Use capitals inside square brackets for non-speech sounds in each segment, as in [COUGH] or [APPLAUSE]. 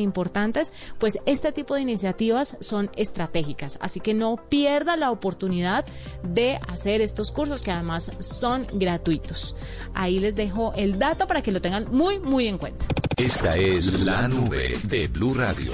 importantes, pues este tipo de iniciativas son estratégicas. Así que no pierda la oportunidad de hacer estos cursos que además son gratuitos. Ahí les dejo el dato para que lo tengan muy, muy en cuenta. Esta es la nube de Blue Radio.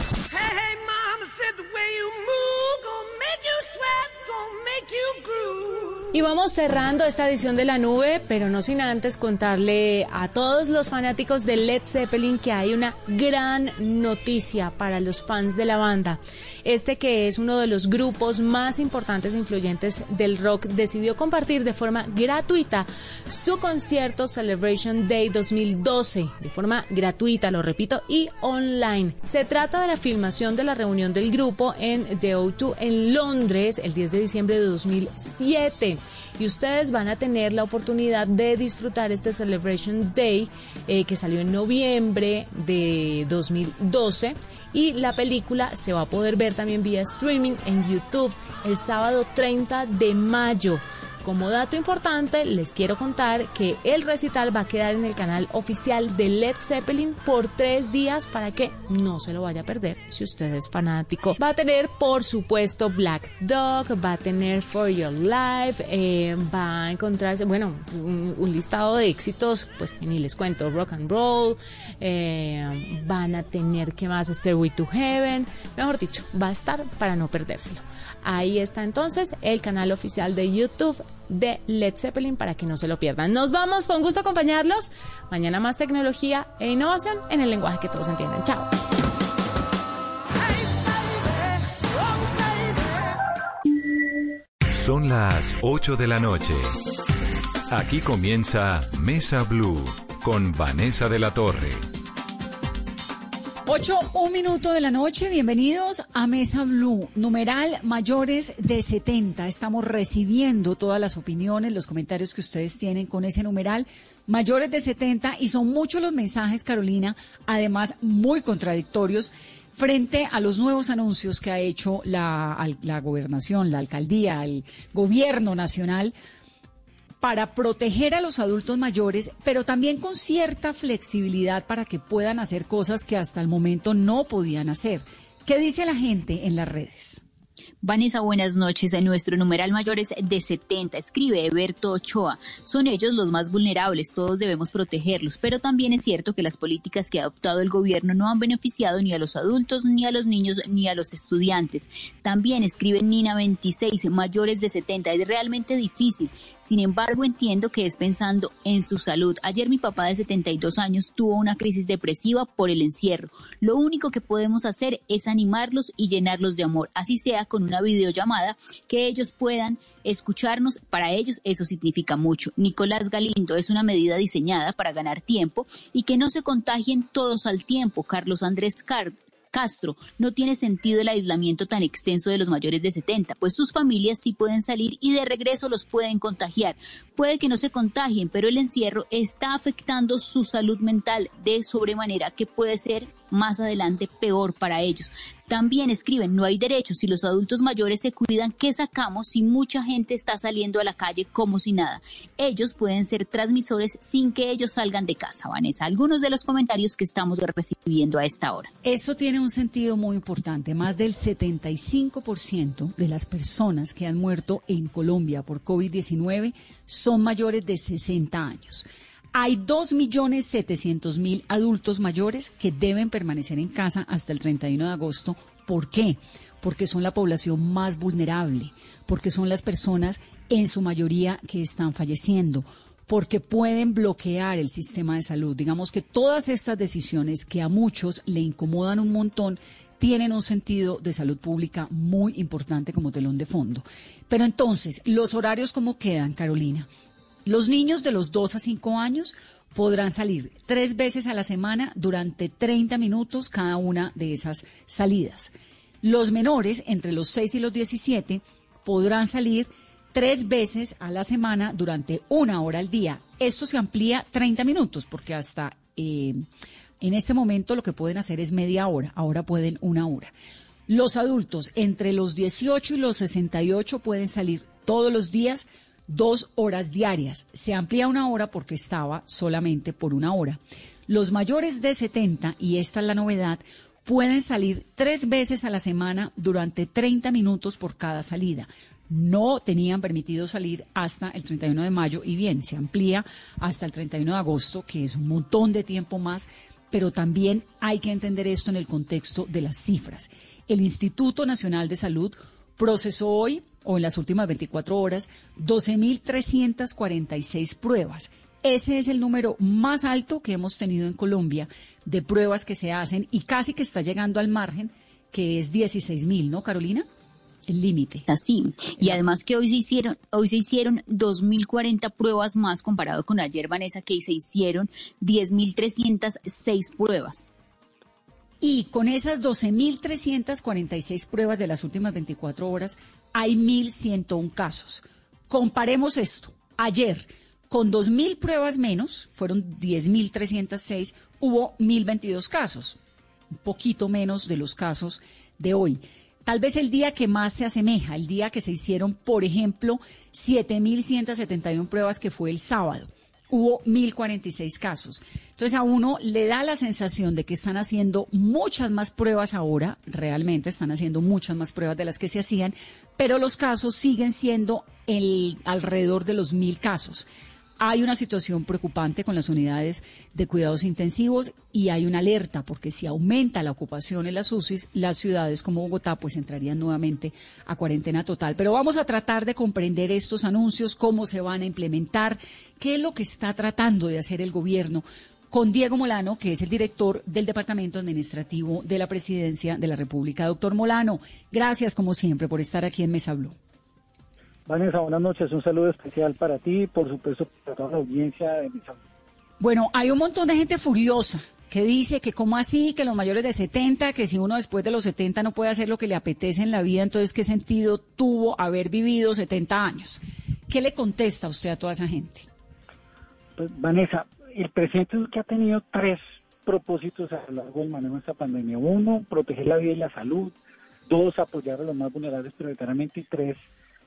Y vamos cerrando esta edición de la nube, pero no sin antes contarle a todos los fanáticos de Led Zeppelin que hay una gran noticia para los fans de la banda. Este que es uno de los grupos más importantes e influyentes del rock decidió compartir de forma gratuita su concierto Celebration Day 2012, de forma gratuita, lo repito, y online. Se trata de la filmación de la reunión del grupo en The O2 en Londres el 10 de diciembre de 2007 y ustedes van a tener la oportunidad de disfrutar este Celebration Day eh, que salió en noviembre de 2012 y la película se va a poder ver también vía streaming en YouTube el sábado 30 de mayo. Como dato importante, les quiero contar que el recital va a quedar en el canal oficial de Led Zeppelin por tres días para que no se lo vaya a perder si usted es fanático. Va a tener, por supuesto, Black Dog, va a tener For Your Life, eh, va a encontrarse, bueno, un, listado de éxitos, pues ni les cuento, Rock and Roll, eh, van a tener, ¿qué más? Stairway to Heaven, mejor dicho, va a estar para no perdérselo. Ahí está entonces el canal oficial de YouTube de Led Zeppelin para que no se lo pierdan. Nos vamos, con gusto acompañarlos. Mañana más tecnología e innovación en el lenguaje que todos entienden. Chao. Son las 8 de la noche. Aquí comienza Mesa Blue con Vanessa de la Torre. 8, un minuto de la noche, bienvenidos a Mesa Blue, numeral mayores de 70. Estamos recibiendo todas las opiniones, los comentarios que ustedes tienen con ese numeral, mayores de 70, y son muchos los mensajes, Carolina, además muy contradictorios frente a los nuevos anuncios que ha hecho la, la gobernación, la alcaldía, el gobierno nacional para proteger a los adultos mayores, pero también con cierta flexibilidad para que puedan hacer cosas que hasta el momento no podían hacer. ¿Qué dice la gente en las redes? Vanessa, buenas noches. Nuestro numeral mayor es de 70. Escribe Eberto Ochoa. Son ellos los más vulnerables. Todos debemos protegerlos. Pero también es cierto que las políticas que ha adoptado el gobierno no han beneficiado ni a los adultos, ni a los niños, ni a los estudiantes. También escribe Nina 26. Mayores de 70. Es realmente difícil. Sin embargo, entiendo que es pensando en su salud. Ayer mi papá de 72 años tuvo una crisis depresiva por el encierro. Lo único que podemos hacer es animarlos y llenarlos de amor. Así sea con una videollamada, que ellos puedan escucharnos, para ellos eso significa mucho. Nicolás Galindo es una medida diseñada para ganar tiempo y que no se contagien todos al tiempo. Carlos Andrés Castro, no tiene sentido el aislamiento tan extenso de los mayores de 70, pues sus familias sí pueden salir y de regreso los pueden contagiar. Puede que no se contagien, pero el encierro está afectando su salud mental de sobremanera que puede ser más adelante peor para ellos. También escriben, no hay derechos si los adultos mayores se cuidan, ¿qué sacamos si mucha gente está saliendo a la calle como si nada? Ellos pueden ser transmisores sin que ellos salgan de casa, Vanessa. Algunos de los comentarios que estamos recibiendo a esta hora. Esto tiene un sentido muy importante. Más del 75% de las personas que han muerto en Colombia por COVID-19 son mayores de 60 años. Hay 2.700.000 adultos mayores que deben permanecer en casa hasta el 31 de agosto. ¿Por qué? Porque son la población más vulnerable, porque son las personas en su mayoría que están falleciendo, porque pueden bloquear el sistema de salud. Digamos que todas estas decisiones que a muchos le incomodan un montón tienen un sentido de salud pública muy importante como telón de fondo. Pero entonces, ¿los horarios cómo quedan, Carolina? Los niños de los 2 a 5 años podrán salir tres veces a la semana durante 30 minutos cada una de esas salidas. Los menores, entre los 6 y los 17, podrán salir tres veces a la semana durante una hora al día. Esto se amplía 30 minutos porque hasta eh, en este momento lo que pueden hacer es media hora, ahora pueden una hora. Los adultos entre los 18 y los 68 pueden salir todos los días dos horas diarias. Se amplía una hora porque estaba solamente por una hora. Los mayores de 70, y esta es la novedad, pueden salir tres veces a la semana durante 30 minutos por cada salida. No tenían permitido salir hasta el 31 de mayo y bien, se amplía hasta el 31 de agosto, que es un montón de tiempo más, pero también hay que entender esto en el contexto de las cifras. El Instituto Nacional de Salud procesó hoy o en las últimas 24 horas 12.346 pruebas. Ese es el número más alto que hemos tenido en Colombia de pruebas que se hacen y casi que está llegando al margen, que es 16.000, ¿no, Carolina? El límite. Así. Y además que hoy se hicieron, hoy se hicieron 2.040 pruebas más comparado con ayer, Vanessa, que se hicieron 10.306 pruebas. Y con esas 12.346 pruebas de las últimas 24 horas, hay 1.101 casos. Comparemos esto. Ayer, con 2.000 pruebas menos, fueron 10.306, hubo 1.022 casos, un poquito menos de los casos de hoy. Tal vez el día que más se asemeja, el día que se hicieron, por ejemplo, 7.171 pruebas, que fue el sábado hubo 1.046 casos. Entonces a uno le da la sensación de que están haciendo muchas más pruebas ahora, realmente están haciendo muchas más pruebas de las que se hacían, pero los casos siguen siendo el, alrededor de los 1.000 casos. Hay una situación preocupante con las unidades de cuidados intensivos y hay una alerta porque si aumenta la ocupación en las UCIs, las ciudades como Bogotá pues entrarían nuevamente a cuarentena total. Pero vamos a tratar de comprender estos anuncios, cómo se van a implementar, qué es lo que está tratando de hacer el gobierno con Diego Molano, que es el director del Departamento Administrativo de la Presidencia de la República. Doctor Molano, gracias como siempre por estar aquí en Mesa. Vanessa, buenas noches. Un saludo especial para ti y por supuesto para toda la audiencia de Mesa Bueno, hay un montón de gente furiosa que dice que cómo así, que los mayores de 70, que si uno después de los 70 no puede hacer lo que le apetece en la vida, entonces qué sentido tuvo haber vivido 70 años. ¿Qué le contesta usted a toda esa gente? Pues, Vanessa, el presidente es que ha tenido tres propósitos a lo largo del manejo de esta pandemia. Uno, proteger la vida y la salud. Dos, apoyar a los más vulnerables prioritariamente. Y tres,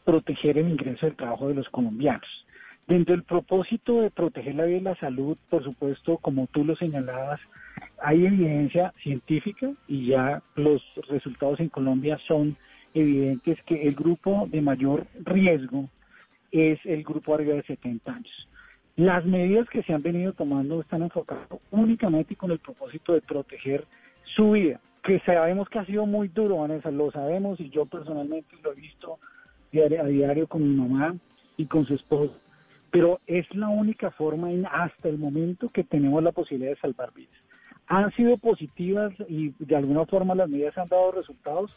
proteger el ingreso del trabajo de los colombianos. Dentro del propósito de proteger la vida y la salud, por supuesto, como tú lo señalabas, hay evidencia científica y ya los resultados en Colombia son evidentes que el grupo de mayor riesgo es el grupo arriba de 70 años. Las medidas que se han venido tomando están enfocadas únicamente con el propósito de proteger su vida, que sabemos que ha sido muy duro, Vanessa, lo sabemos y yo personalmente lo he visto a diario con mi mamá y con su esposo. Pero es la única forma en, hasta el momento que tenemos la posibilidad de salvar vidas. ¿Han sido positivas y de alguna forma las medidas han dado resultados?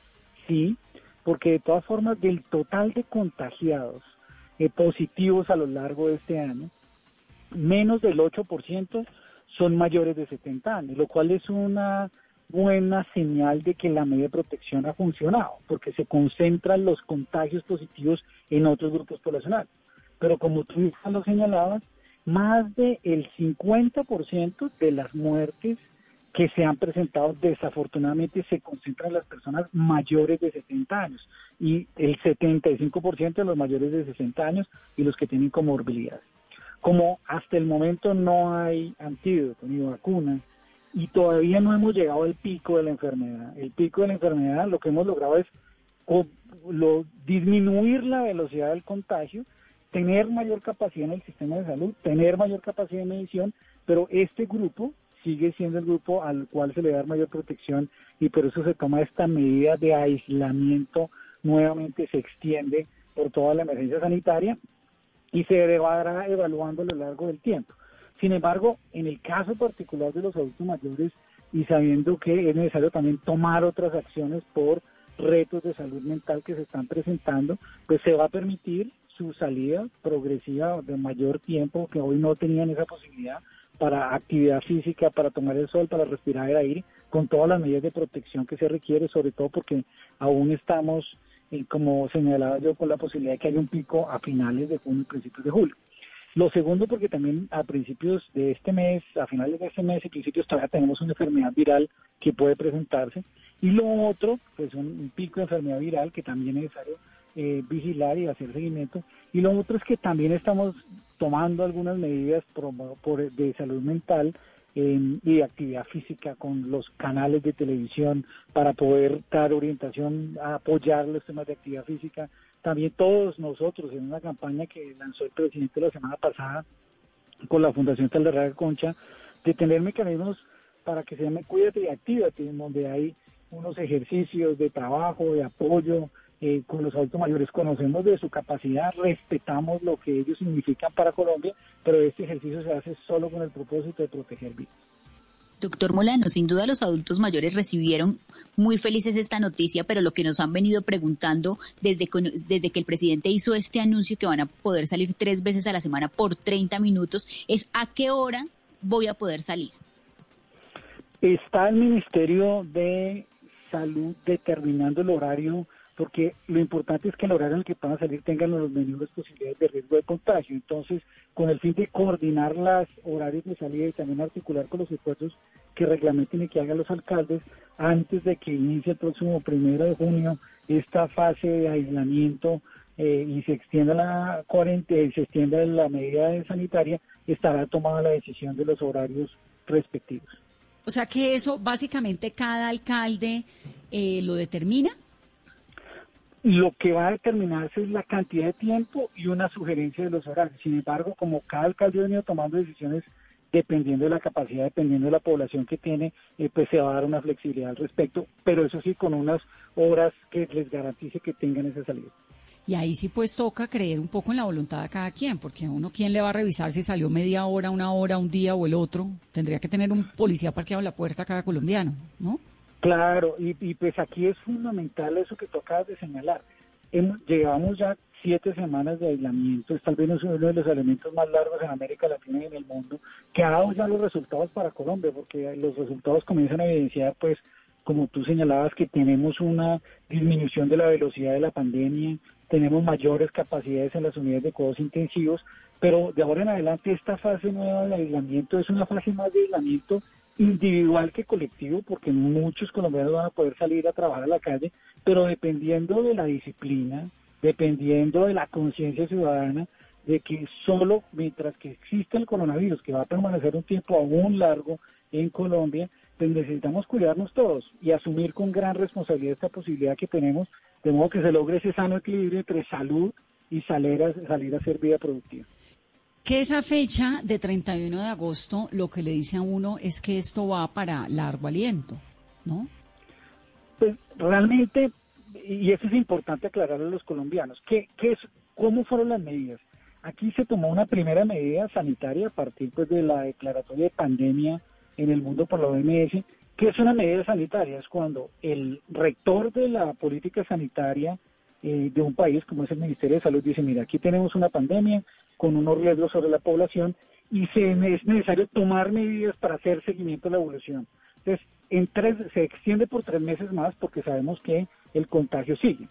Sí, porque de todas formas del total de contagiados eh, positivos a lo largo de este año, menos del 8% son mayores de 70 años, lo cual es una buena señal de que la medida de protección ha funcionado, porque se concentran los contagios positivos en otros grupos poblacionales. Pero como tú lo señalabas, más del 50% de las muertes que se han presentado desafortunadamente se concentran en las personas mayores de 70 años y el 75% de los mayores de 60 años y los que tienen comorbilidades. Como hasta el momento no hay antídoto ni vacuna, y todavía no hemos llegado al pico de la enfermedad. El pico de la enfermedad lo que hemos logrado es lo, disminuir la velocidad del contagio, tener mayor capacidad en el sistema de salud, tener mayor capacidad de medición, pero este grupo sigue siendo el grupo al cual se le da mayor protección y por eso se toma esta medida de aislamiento, nuevamente se extiende por toda la emergencia sanitaria y se va evaluando a lo largo del tiempo. Sin embargo, en el caso particular de los adultos mayores y sabiendo que es necesario también tomar otras acciones por retos de salud mental que se están presentando, pues se va a permitir su salida progresiva de mayor tiempo, que hoy no tenían esa posibilidad, para actividad física, para tomar el sol, para respirar el aire, con todas las medidas de protección que se requiere, sobre todo porque aún estamos, eh, como señalaba yo, con la posibilidad de que haya un pico a finales de junio y principios de julio. Lo segundo, porque también a principios de este mes, a finales de este mes y principios todavía tenemos una enfermedad viral que puede presentarse. Y lo otro, pues un, pico de enfermedad viral que también es necesario eh, vigilar y hacer seguimiento. Y lo otro es que también estamos tomando algunas medidas por, de salud mental y de actividad física con los canales de televisión para poder dar orientación, apoyar los temas de actividad física. También todos nosotros en una campaña que lanzó el presidente la semana pasada con la Fundación Talderraga Concha, de tener mecanismos para que se llame Cuídate y Actívate, donde hay unos ejercicios de trabajo, de apoyo, eh, con los adultos mayores conocemos de su capacidad, respetamos lo que ellos significan para Colombia, pero este ejercicio se hace solo con el propósito de proteger vidas. Doctor Molano, sin duda los adultos mayores recibieron muy felices esta noticia, pero lo que nos han venido preguntando desde, desde que el presidente hizo este anuncio que van a poder salir tres veces a la semana por 30 minutos es a qué hora voy a poder salir. Está el Ministerio de Salud determinando el horario porque lo importante es que el horario en el que puedan salir tengan las menores posibilidades de riesgo de contagio. Entonces, con el fin de coordinar los horarios de salida y también articular con los esfuerzos que reglamenten y que hagan los alcaldes, antes de que inicie el próximo primero de junio esta fase de aislamiento eh, y se extienda la cuarentena y se extienda la medida sanitaria, estará tomada la decisión de los horarios respectivos. O sea que eso básicamente cada alcalde eh, lo determina. Lo que va a determinarse es la cantidad de tiempo y una sugerencia de los horarios. Sin embargo, como cada alcalde ha venido tomando decisiones dependiendo de la capacidad, dependiendo de la población que tiene, eh, pues se va a dar una flexibilidad al respecto, pero eso sí con unas horas que les garantice que tengan esa salida. Y ahí sí pues toca creer un poco en la voluntad de cada quien, porque uno quién le va a revisar si salió media hora, una hora, un día o el otro. Tendría que tener un policía parqueado en la puerta a cada colombiano, ¿no? Claro, y, pues aquí es fundamental eso que tú acabas de señalar. llevamos ya siete semanas de aislamiento, es tal vez uno de los elementos más largos en América Latina y en el mundo, que ha dado ya los resultados para Colombia, porque los resultados comienzan a evidenciar, pues, como tú señalabas, que tenemos una disminución de la velocidad de la pandemia, tenemos mayores capacidades en las unidades de cuidados intensivos, pero de ahora en adelante esta fase nueva de aislamiento es una fase más de aislamiento individual que colectivo, porque muchos colombianos van a poder salir a trabajar a la calle, pero dependiendo de la disciplina, dependiendo de la conciencia ciudadana, de que solo mientras que existe el coronavirus, que va a permanecer un tiempo aún largo en Colombia, pues necesitamos cuidarnos todos y asumir con gran responsabilidad esta posibilidad que tenemos, de modo que se logre ese sano equilibrio entre salud y salir a, salir a hacer vida productiva que esa fecha de 31 de agosto lo que le dice a uno es que esto va para largo aliento, ¿no? Pues realmente, y eso es importante aclararle a los colombianos, ¿qué, qué es, ¿cómo fueron las medidas? Aquí se tomó una primera medida sanitaria a partir pues, de la declaratoria de pandemia en el mundo por la OMS, que es una medida sanitaria, es cuando el rector de la política sanitaria eh, de un país como es el Ministerio de Salud dice, mira, aquí tenemos una pandemia, con unos riesgos sobre la población y se, es necesario tomar medidas para hacer seguimiento de la evolución. Entonces, en tres, se extiende por tres meses más porque sabemos que el contagio sigue.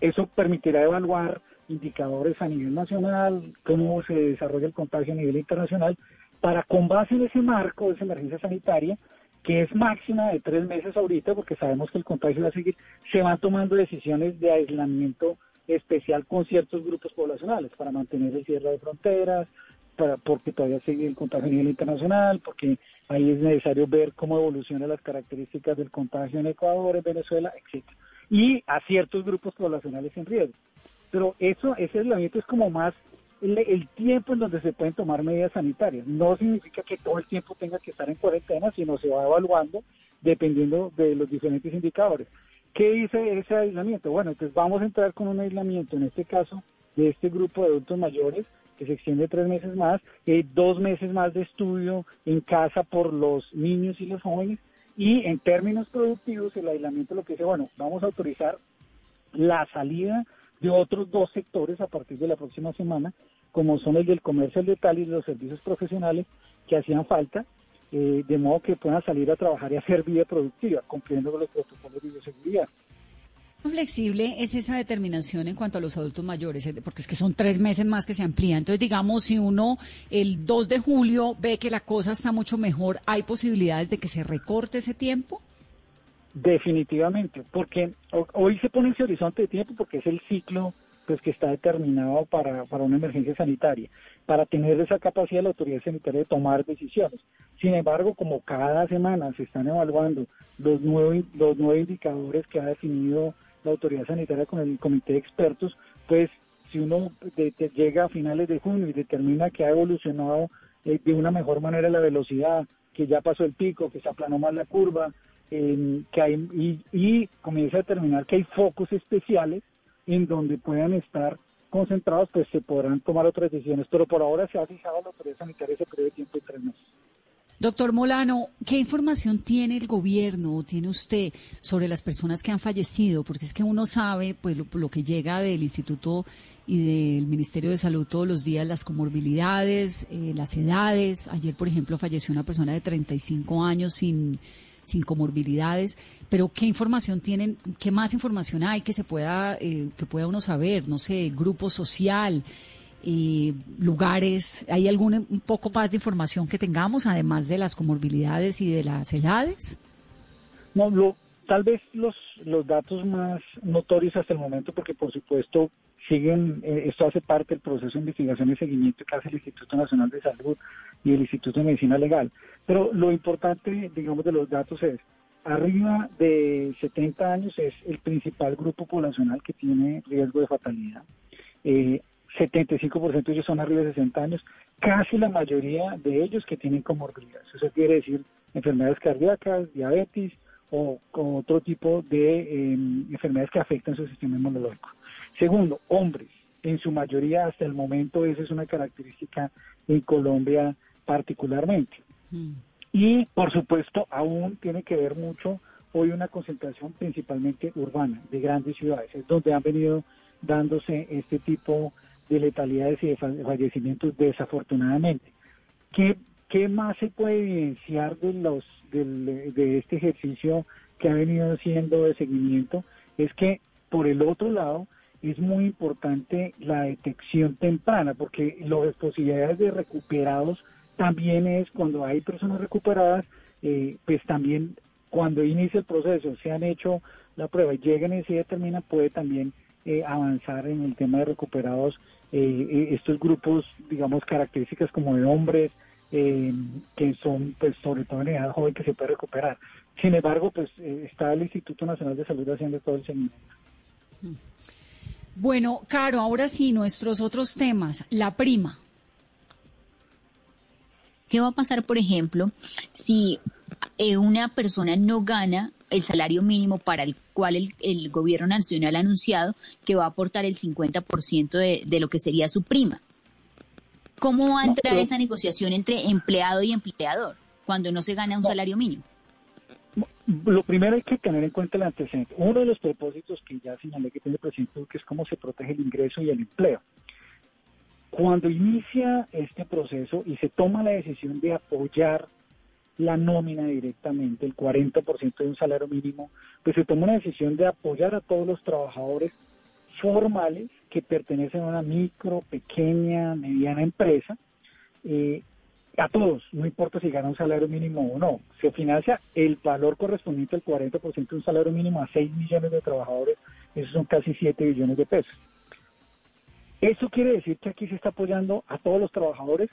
eso permitirá evaluar indicadores a nivel nacional, cómo se desarrolla el contagio a nivel internacional, para con base en ese marco de esa emergencia sanitaria, que es máxima de tres meses ahorita, porque sabemos que el contagio va a seguir, se van tomando decisiones de aislamiento especial con ciertos grupos poblacionales para mantener el cierre de fronteras, para, porque todavía sigue el contagio a nivel internacional, porque ahí es necesario ver cómo evolucionan las características del contagio en Ecuador, en Venezuela, etcétera, y a ciertos grupos poblacionales en riesgo. Pero eso, ese aislamiento es como más el, tiempo en donde se pueden tomar medidas sanitarias. No significa que todo el tiempo tenga que estar en cuarentena, sino se va evaluando dependiendo de los diferentes indicadores. ¿Qué dice ese aislamiento? Bueno, entonces vamos a entrar con un aislamiento, en este caso, de este grupo de adultos mayores, que se extiende tres meses más, eh, dos meses más de estudio en casa por los niños y los jóvenes, y en términos productivos, el aislamiento lo que dice, bueno, vamos a autorizar la salida de otros dos sectores a partir de la próxima semana, como son el del comercio al detalle y los servicios profesionales que hacían falta, eh, de modo que puedan salir a trabajar y hacer vida productiva, cumpliendo con los protocolos de bioseguridad. ¿Cuán flexible es esa determinación en cuanto a los adultos mayores? Porque es que son tres meses más que se amplía. Entonces, digamos, si uno el 2 de julio ve que la cosa está mucho mejor, ¿hay posibilidades de que se recorte ese tiempo? Definitivamente, porque hoy se pone ese horizonte de tiempo porque es el ciclo pues que está determinado para, para una emergencia sanitaria, para tener esa capacidad de la autoridad sanitaria de tomar decisiones. Sin embargo, como cada semana se están evaluando los nueve, los nueve indicadores que ha definido la autoridad sanitaria con el comité de expertos, pues si uno llega a finales de junio y determina que ha evolucionado eh, de una mejor manera la velocidad, que ya pasó el pico, que se aplanó más la curva, que hay, y, y comienza a determinar que hay focos especiales en donde puedan estar concentrados, pues se podrán tomar otras decisiones. Pero por ahora se ha fijado la autoridad sanitaria ese periodo de tiempo de tres meses. Doctor Molano, ¿qué información tiene el gobierno o tiene usted sobre las personas que han fallecido? Porque es que uno sabe, pues, lo, que llega del Instituto y del Ministerio de Salud todos los días, las comorbilidades, eh, las edades. Ayer, por ejemplo, falleció una persona de 35 años sin sin comorbilidades, pero ¿qué información tienen, qué más información hay que se pueda, eh, que pueda uno saber? No sé, grupo social, eh, lugares, ¿hay algún un poco más de información que tengamos, además de las comorbilidades y de las edades? No, lo, tal vez los, los datos más notorios hasta el momento, porque por supuesto siguen, eh, esto hace parte del proceso de investigación y seguimiento que hace el Instituto Nacional de Salud y el Instituto de Medicina Legal. Pero lo importante, digamos, de los datos es, arriba de 70 años es el principal grupo poblacional que tiene riesgo de fatalidad. Eh, 75% de ellos son arriba de 60 años, casi la mayoría de ellos que tienen comorbilidades. Eso quiere decir enfermedades cardíacas, diabetes o, otro tipo de em, enfermedades que afectan su sistema inmunológico. Segundo, hombres. En su mayoría, hasta el momento, esa es una característica en Colombia particularmente. Mm. Y, por supuesto, aún tiene que ver mucho hoy una concentración principalmente urbana, de grandes ciudades, es donde han venido dándose este tipo de letalidades y de fallecimientos desafortunadamente. ¿Qué, qué más se puede evidenciar de, los, de este ejercicio que ha venido haciendo de seguimiento? Es que, por el otro lado, es muy importante la detección temprana, porque las posibilidades de recuperados también es cuando hay personas recuperadas, eh, pues también cuando inicia el proceso, se han hecho la prueba y llegan y se determina, puede también eh, avanzar en el tema de recuperados eh, estos grupos, digamos, características como de hombres, que son, pues, sobre todo en edad joven, que se puede recuperar. Sin embargo, pues, está el Instituto Nacional de Salud haciendo todo el seguimiento. Bueno, Caro, ahora sí, nuestros otros temas. La prima. ¿Qué va a pasar, por ejemplo, si eh, una persona no gana el salario mínimo para el cual el, gobierno nacional ha anunciado que va a aportar el 50% de, de lo que sería su prima? ¿Cómo va a entrar esa negociación entre empleado y empleador cuando no se gana un salario mínimo? Lo primero hay que tener en cuenta el antecedente. Uno de los propósitos que ya señalé que tiene el presidente Duque es cómo se protege el ingreso y el empleo. Cuando inicia este proceso y se toma la decisión de apoyar la nómina directamente, el 40% de un salario mínimo, pues se toma una decisión de apoyar a todos los trabajadores formales que pertenecen a una micro, pequeña, mediana empresa, eh, a todos, no importa si gana un salario mínimo o no. Se financia el valor correspondiente al 40% de un salario mínimo a 6 millones de trabajadores, esos son casi 7 billones de pesos. Eso quiere decir que aquí se está apoyando a todos los trabajadores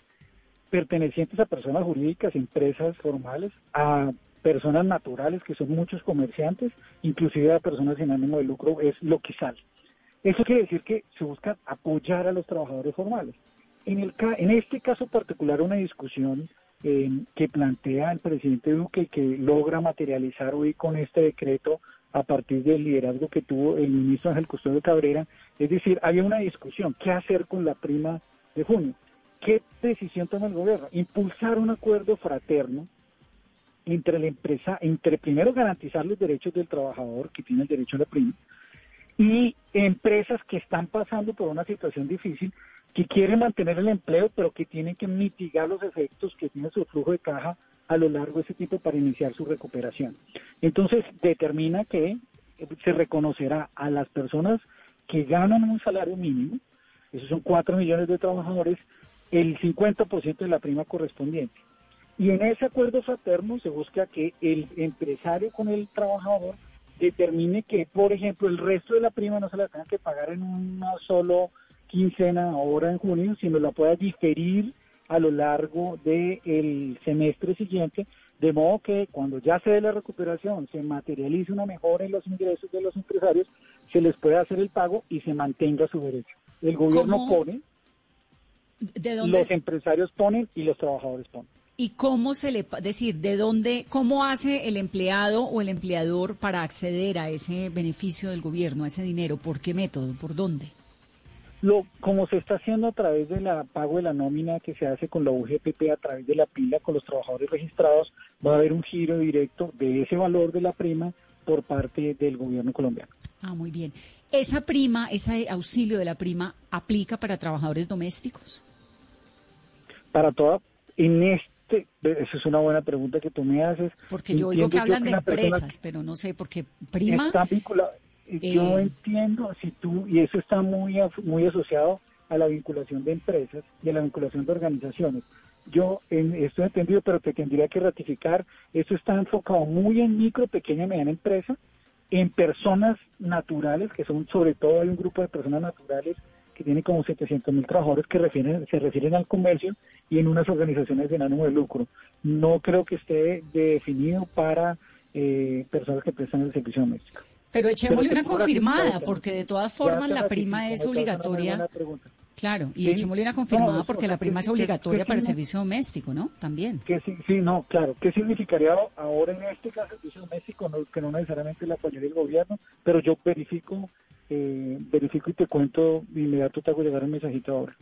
pertenecientes a personas jurídicas, empresas formales, a personas naturales, que son muchos comerciantes, inclusive a personas sin ánimo de lucro, es lo que sale. Eso quiere decir que se busca apoyar a los trabajadores formales. En, el, en este caso particular, una discusión eh, que plantea el presidente Duque y que logra materializar hoy con este decreto a partir del liderazgo que tuvo el ministro Ángel Custodio Cabrera, es decir, había una discusión, ¿qué hacer con la prima de junio? ¿Qué decisión toma el gobierno? Impulsar un acuerdo fraterno entre la empresa, entre primero garantizar los derechos del trabajador que tiene el derecho a la prima y empresas que están pasando por una situación difícil que quieren mantener el empleo, pero que tienen que mitigar los efectos que tiene su flujo de caja a lo largo de ese tiempo para iniciar su recuperación. Entonces, determina que se reconocerá a las personas que ganan un salario mínimo, esos son 4 millones de trabajadores, el 50% de la prima correspondiente. Y en ese acuerdo fraterno se busca que el empresario con el trabajador determine que, por ejemplo, el resto de la prima no se la tenga que pagar en una solo quincena ahora en junio, sino la pueda diferir a lo largo del semestre siguiente, de modo que cuando ya se dé la recuperación, se materialice una mejora en los ingresos de los empresarios, se les pueda hacer el pago y se mantenga su derecho. El gobierno pone, ¿De dónde? los empresarios ponen y los trabajadores ponen. ¿Y cómo se le, decir, de dónde, cómo hace el empleado o el empleador para acceder a ese beneficio del gobierno, a ese dinero? ¿Por qué método? ¿Por dónde? Lo, como se está haciendo a través de la pago de la nómina que se hace con la UGPP a través de la pila con los trabajadores registrados, va a haber un giro directo de ese valor de la prima por parte del gobierno colombiano. Ah, muy bien. ¿Esa prima, ese auxilio de la prima, aplica para trabajadores domésticos? Para toda, en este esa es una buena pregunta que tú me haces. Porque yo oigo que hablan de empresas, pero no sé, porque prima... Está vinculado. Yo eh, entiendo, si tú, y eso está muy, muy asociado a la vinculación de empresas y a la vinculación de organizaciones. Yo en, estoy entendido, pero te tendría que ratificar, esto está enfocado muy en micro, pequeña y mediana empresa, en personas naturales, que son sobre todo hay un grupo de personas naturales que tiene como 700 mil trabajadores que refieren, se refieren al comercio y en unas organizaciones de ánimo de lucro. No creo que esté definido para eh, personas que prestan el servicio doméstico. Pero echémosle una confirmada, porque de todas formas la prima es obligatoria. Claro, y echémosle una confirmada porque la prima es obligatoria para el servicio doméstico, ¿no? También. Que sí, sí, no, claro. ¿Qué significaría ahora en este caso el servicio doméstico? que no necesariamente la apoyaría el gobierno, pero yo verifico eh, verifico y te cuento de inmediato, te hago llegar un mensajito ahora.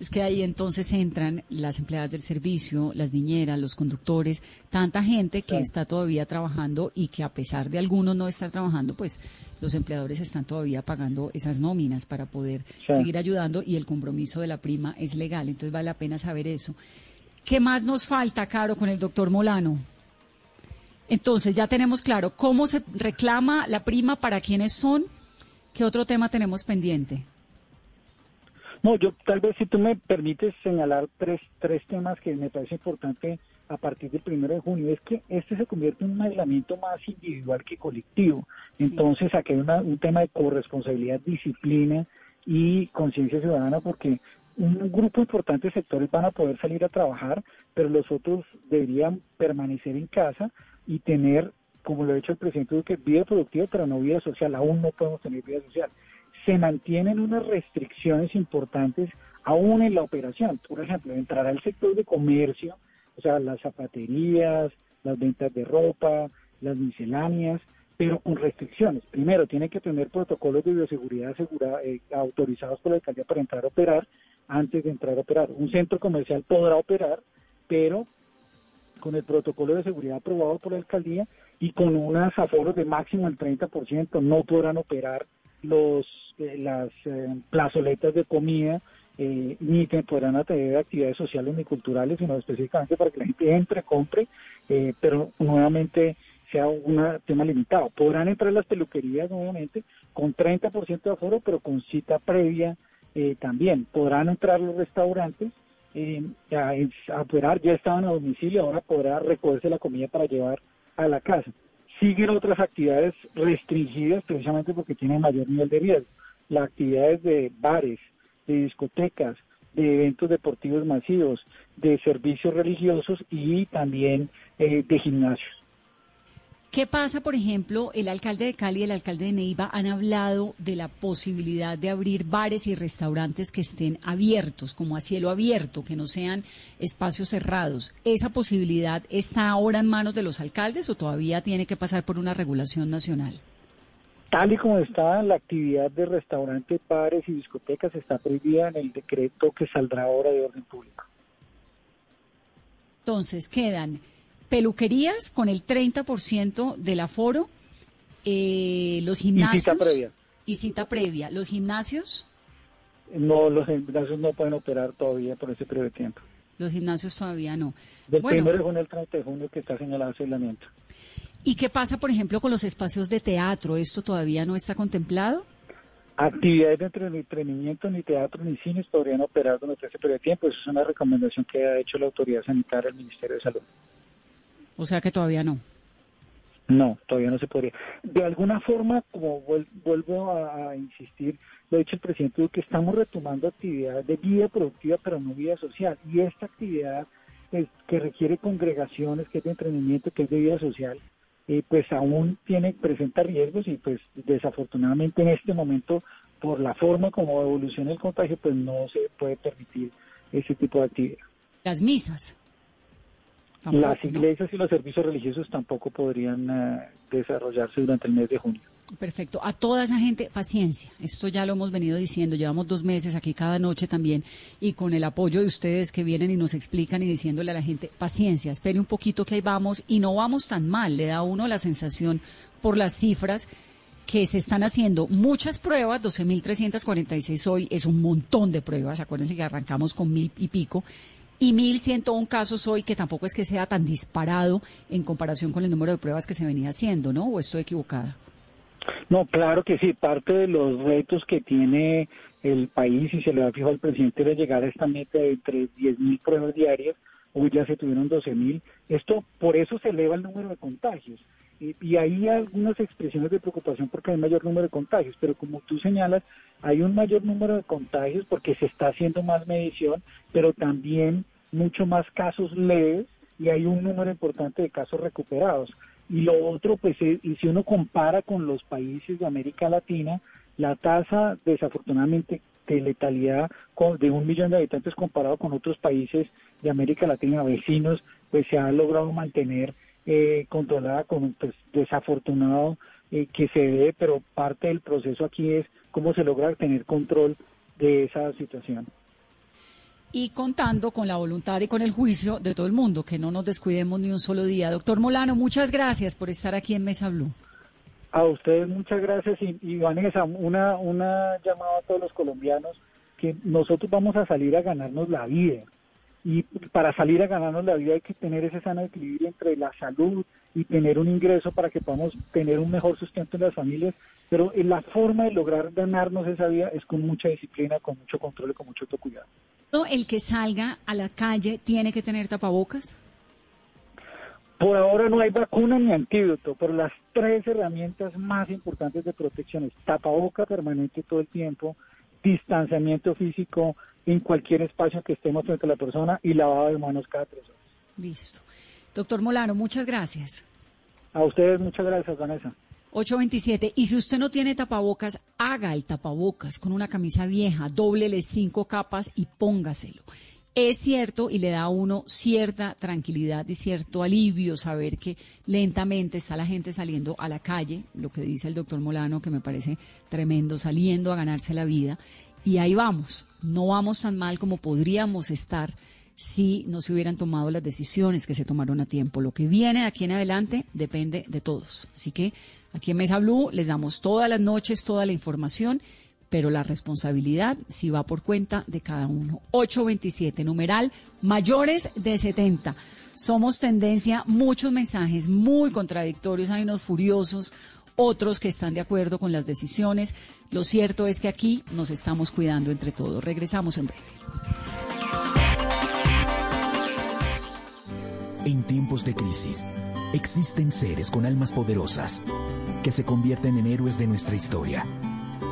Es que ahí entonces entran las empleadas del servicio, las niñeras, los conductores, tanta gente que está todavía trabajando y que a pesar de algunos no estar trabajando, pues los empleadores están todavía pagando esas nóminas para poder seguir ayudando y el compromiso de la prima es legal, entonces vale la pena saber eso. ¿Qué más nos falta, Caro, con el doctor Molano? Entonces ya tenemos claro cómo se reclama la prima, para quiénes son. ¿Qué otro tema tenemos pendiente? No, yo tal vez si tú me permites señalar tres, tres temas que me parece importante a partir del primero de junio, es que este se convierte en un aislamiento más individual que colectivo. Entonces aquí hay un tema de corresponsabilidad, disciplina y conciencia ciudadana porque un grupo importante de sectores van a poder salir a trabajar, pero los otros deberían permanecer en casa y tener, como lo ha dicho el presidente Duque, vida productiva, pero no vida social. Aún no podemos tener vida social. Se mantienen unas restricciones importantes aún en la operación. Por ejemplo, entrará el sector de comercio, o sea, las zapaterías, las ventas de ropa, las misceláneas, pero con restricciones. Primero, tiene que tener protocolos de bioseguridad eh, autorizados por la alcaldía para entrar a operar antes de entrar a operar. Un centro comercial podrá operar, pero con el protocolo de seguridad aprobado por la alcaldía y con unas aforos de máximo el 30%, no podrán operar los eh, las eh, plazoletas de comida eh, ni podrán atender actividades sociales ni culturales, sino específicamente para que la gente entre, compre, pero nuevamente sea un tema limitado. Podrán entrar las peluquerías, nuevamente, con 30% de aforo, pero con cita previa también. Podrán entrar los restaurantes eh, a, operar, ya estaban a domicilio, ahora podrá recogerse la comida para llevar a la casa. Siguen otras actividades restringidas precisamente porque tienen mayor nivel de riesgo. Las actividades de bares, de discotecas, de eventos deportivos masivos, de servicios religiosos y también eh, de gimnasios. ¿Qué pasa, por ejemplo, el alcalde de Cali y el alcalde de Neiva han hablado de la posibilidad de abrir bares y restaurantes que estén abiertos, como a cielo abierto, que no sean espacios cerrados? ¿Esa posibilidad está ahora en manos de los alcaldes o todavía tiene que pasar por una regulación nacional? Tal y como está la actividad de restaurantes, bares y discotecas está prohibida en el decreto que saldrá ahora de orden público. Entonces quedan peluquerías con el 30% del aforo, eh, los gimnasios. Y cita previa. Y cita previa. ¿Los gimnasios? No, los gimnasios no pueden operar todavía por ese periodo de tiempo. Los gimnasios todavía no. Del bueno, 1 de junio al 30 de junio que está señalado el aislamiento. ¿Y qué pasa, por ejemplo, con los espacios de teatro? ¿Esto todavía no está contemplado? Actividades de entretenimiento, ni teatro, ni cines podrían operar durante ese periodo de tiempo. Esa es una recomendación que ha hecho la autoridad sanitaria del Ministerio de Salud. O sea que todavía no. No, todavía no se podría. De alguna forma, como vuelvo a, insistir, lo ha dicho el presidente Duque, estamos retomando actividades de vida productiva, pero no vida social. Y esta actividad pues, que requiere congregaciones, que es de entrenamiento, que es de vida social, eh, pues aún tiene presenta riesgos y pues desafortunadamente en este momento por la forma como evoluciona el contagio pues no se puede permitir ese tipo de actividad. Las misas. Las iglesias y los servicios religiosos tampoco podrían eh, desarrollarse durante el mes de junio. Perfecto. A toda esa gente, paciencia. Esto ya lo hemos venido diciendo. Llevamos dos meses aquí cada noche también y con el apoyo de ustedes que vienen y nos explican y diciéndole a la gente, paciencia, espere un poquito que ahí vamos y no vamos tan mal. Le da a uno la sensación por las cifras que se están haciendo muchas pruebas, 12.346 hoy es un montón de pruebas, acuérdense que arrancamos con mil y pico, y 1.101 casos hoy, que tampoco es que sea tan disparado en comparación con el número de pruebas que se venía haciendo, ¿no? ¿O estoy equivocada? No, claro que sí. Parte de los retos que tiene el país y se le ha fijado al presidente era llegar a esta meta de entre 10.000 pruebas diarias. Hoy ya se tuvieron 12.000. Esto, por eso se eleva el número de contagios. Y, y hay algunas expresiones de preocupación porque hay mayor número de contagios, pero como tú señalas, hay un mayor número de contagios porque se está haciendo más medición, pero también mucho más casos leves y hay un número importante de casos recuperados. Y lo otro, pues, y si uno compara con los países de América Latina, la tasa, desafortunadamente, de letalidad de un millón de habitantes comparado con otros países de América Latina vecinos, pues se ha logrado mantener eh, controlada con pues, desafortunado eh, que se ve, pero parte del proceso aquí es cómo se logra tener control de esa situación y contando con la voluntad y con el juicio de todo el mundo, que no nos descuidemos ni un solo día. Doctor Molano, muchas gracias por estar aquí en Mesa Blue. A ustedes muchas gracias y, Vanessa, una, una llamada a todos los colombianos que nosotros vamos a salir a ganarnos la vida. Y para salir a ganarnos la vida hay que tener ese sano equilibrio entre la salud y tener un ingreso para que podamos tener un mejor sustento en las familias. Pero la forma de lograr ganarnos esa vida es con mucha disciplina, con mucho control y con mucho autocuidado el que salga a la calle tiene que tener tapabocas? Por ahora no hay vacuna ni antídoto, pero las tres herramientas más importantes de protección es tapaboca permanente todo el tiempo, distanciamiento físico en cualquier espacio que estemos frente a la persona y lavado de manos cada tres horas. Listo. Doctor Molano, muchas gracias. A ustedes muchas gracias, Vanessa. 827. Y si usted no tiene tapabocas, haga el tapabocas con una camisa vieja, doblele cinco capas y póngaselo. Es cierto y le da a uno cierta tranquilidad y cierto alivio saber que lentamente está la gente saliendo a la calle, lo que dice el doctor Molano, que me parece tremendo, saliendo a ganarse la vida. Y ahí vamos, no vamos tan mal como podríamos estar si no se hubieran tomado las decisiones que se tomaron a tiempo. Lo que viene de aquí en adelante depende de todos. Así que aquí en Mesa Blue les damos todas las noches toda la información, pero la responsabilidad sí va por cuenta de cada uno. 827, numeral mayores de 70. Somos tendencia, muchos mensajes muy contradictorios, hay unos furiosos, otros que están de acuerdo con las decisiones. Lo cierto es que aquí nos estamos cuidando entre todos. Regresamos en breve. En tiempos de crisis, existen seres con almas poderosas que se convierten en héroes de nuestra historia.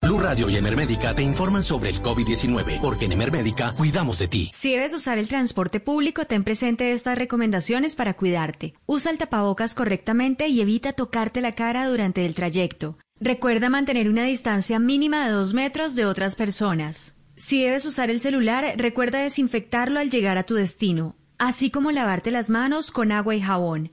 Blue Radio y Emermédica te informan sobre el COVID-19, porque en Emermédica cuidamos de ti. Si debes usar el transporte público, ten presente estas recomendaciones para cuidarte. Usa el tapabocas correctamente y evita tocarte la cara durante el trayecto. Recuerda mantener una distancia mínima de dos metros de otras personas. Si debes usar el celular, recuerda desinfectarlo al llegar a tu destino así como lavarte las manos con agua y jabón.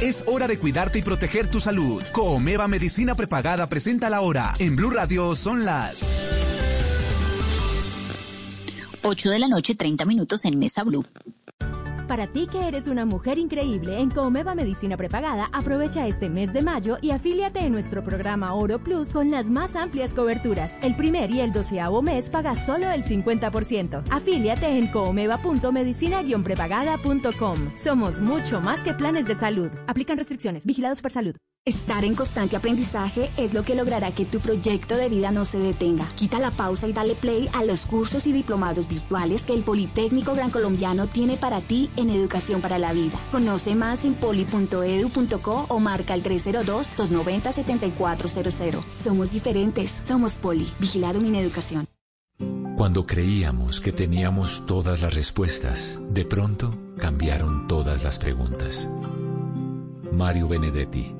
Es hora de cuidarte y proteger tu salud. Comeva Medicina Prepagada presenta la hora. En Blue Radio son las 8 de la noche, 30 minutos en Mesa Blue. Para ti que eres una mujer increíble, en Comeva Medicina Prepagada, aprovecha este mes de mayo y afíliate en nuestro programa Oro Plus con las más amplias coberturas. El primer y el doceavo mes paga solo el 50%. Afíliate en comeva.medicina-prepagada.com. Somos mucho más que planes de salud. Aplican restricciones. Vigilados por salud. Estar en constante aprendizaje es lo que logrará que tu proyecto de vida no se detenga. Quita la pausa y dale play a los cursos y diplomados virtuales que el Politécnico Gran Colombiano tiene para ti en Educación para la Vida. Conoce más en poli.edu.co o marca el 302-290-7400. Somos diferentes. Somos Poli. Vigilado Mineducación. Cuando creíamos que teníamos todas las respuestas, de pronto cambiaron todas las preguntas. Mario Benedetti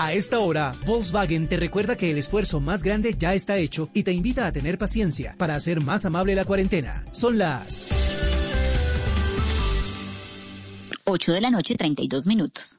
A esta hora, Volkswagen te recuerda que el esfuerzo más grande ya está hecho y te invita a tener paciencia para hacer más amable la cuarentena. Son las 8 de la noche, 32 minutos.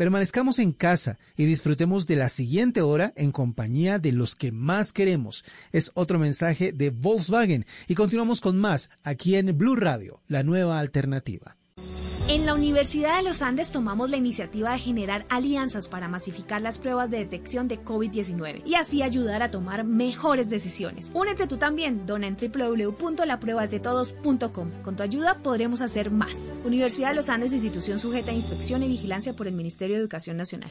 permanezcamos en casa y disfrutemos de la siguiente hora en compañía de los que más queremos. Es otro mensaje de Volkswagen y continuamos con más aquí en Blue Radio, la nueva alternativa. En la Universidad de los Andes tomamos la iniciativa de generar alianzas para masificar las pruebas de detección de COVID-19 y así ayudar a tomar mejores decisiones. Únete tú también, dona en www.lapruebasdetodos.com. Con tu ayuda podremos hacer más. Universidad de los Andes, institución sujeta a inspección y vigilancia por el Ministerio de Educación Nacional.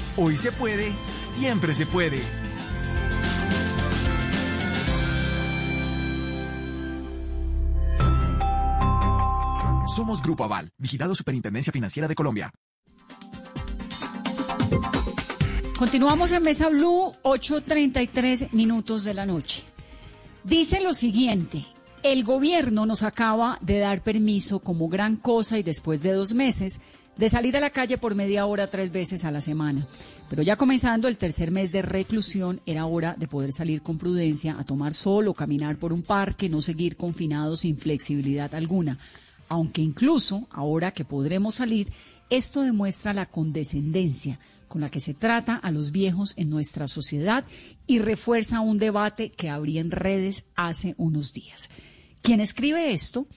Hoy se puede, siempre se puede. Somos Grupo Aval, vigilado Superintendencia Financiera de Colombia. Continuamos en Mesa Blue, 8.33 minutos de la noche. Dice lo siguiente, el gobierno nos acaba de dar permiso como gran cosa y después de dos meses de salir a la calle por media hora tres veces a la semana. Pero ya comenzando el tercer mes de reclusión, era hora de poder salir con prudencia, a tomar sol o caminar por un parque, no seguir confinados sin flexibilidad alguna. Aunque incluso ahora que podremos salir, esto demuestra la condescendencia con la que se trata a los viejos en nuestra sociedad y refuerza un debate que abrí en redes hace unos días. Quien escribe esto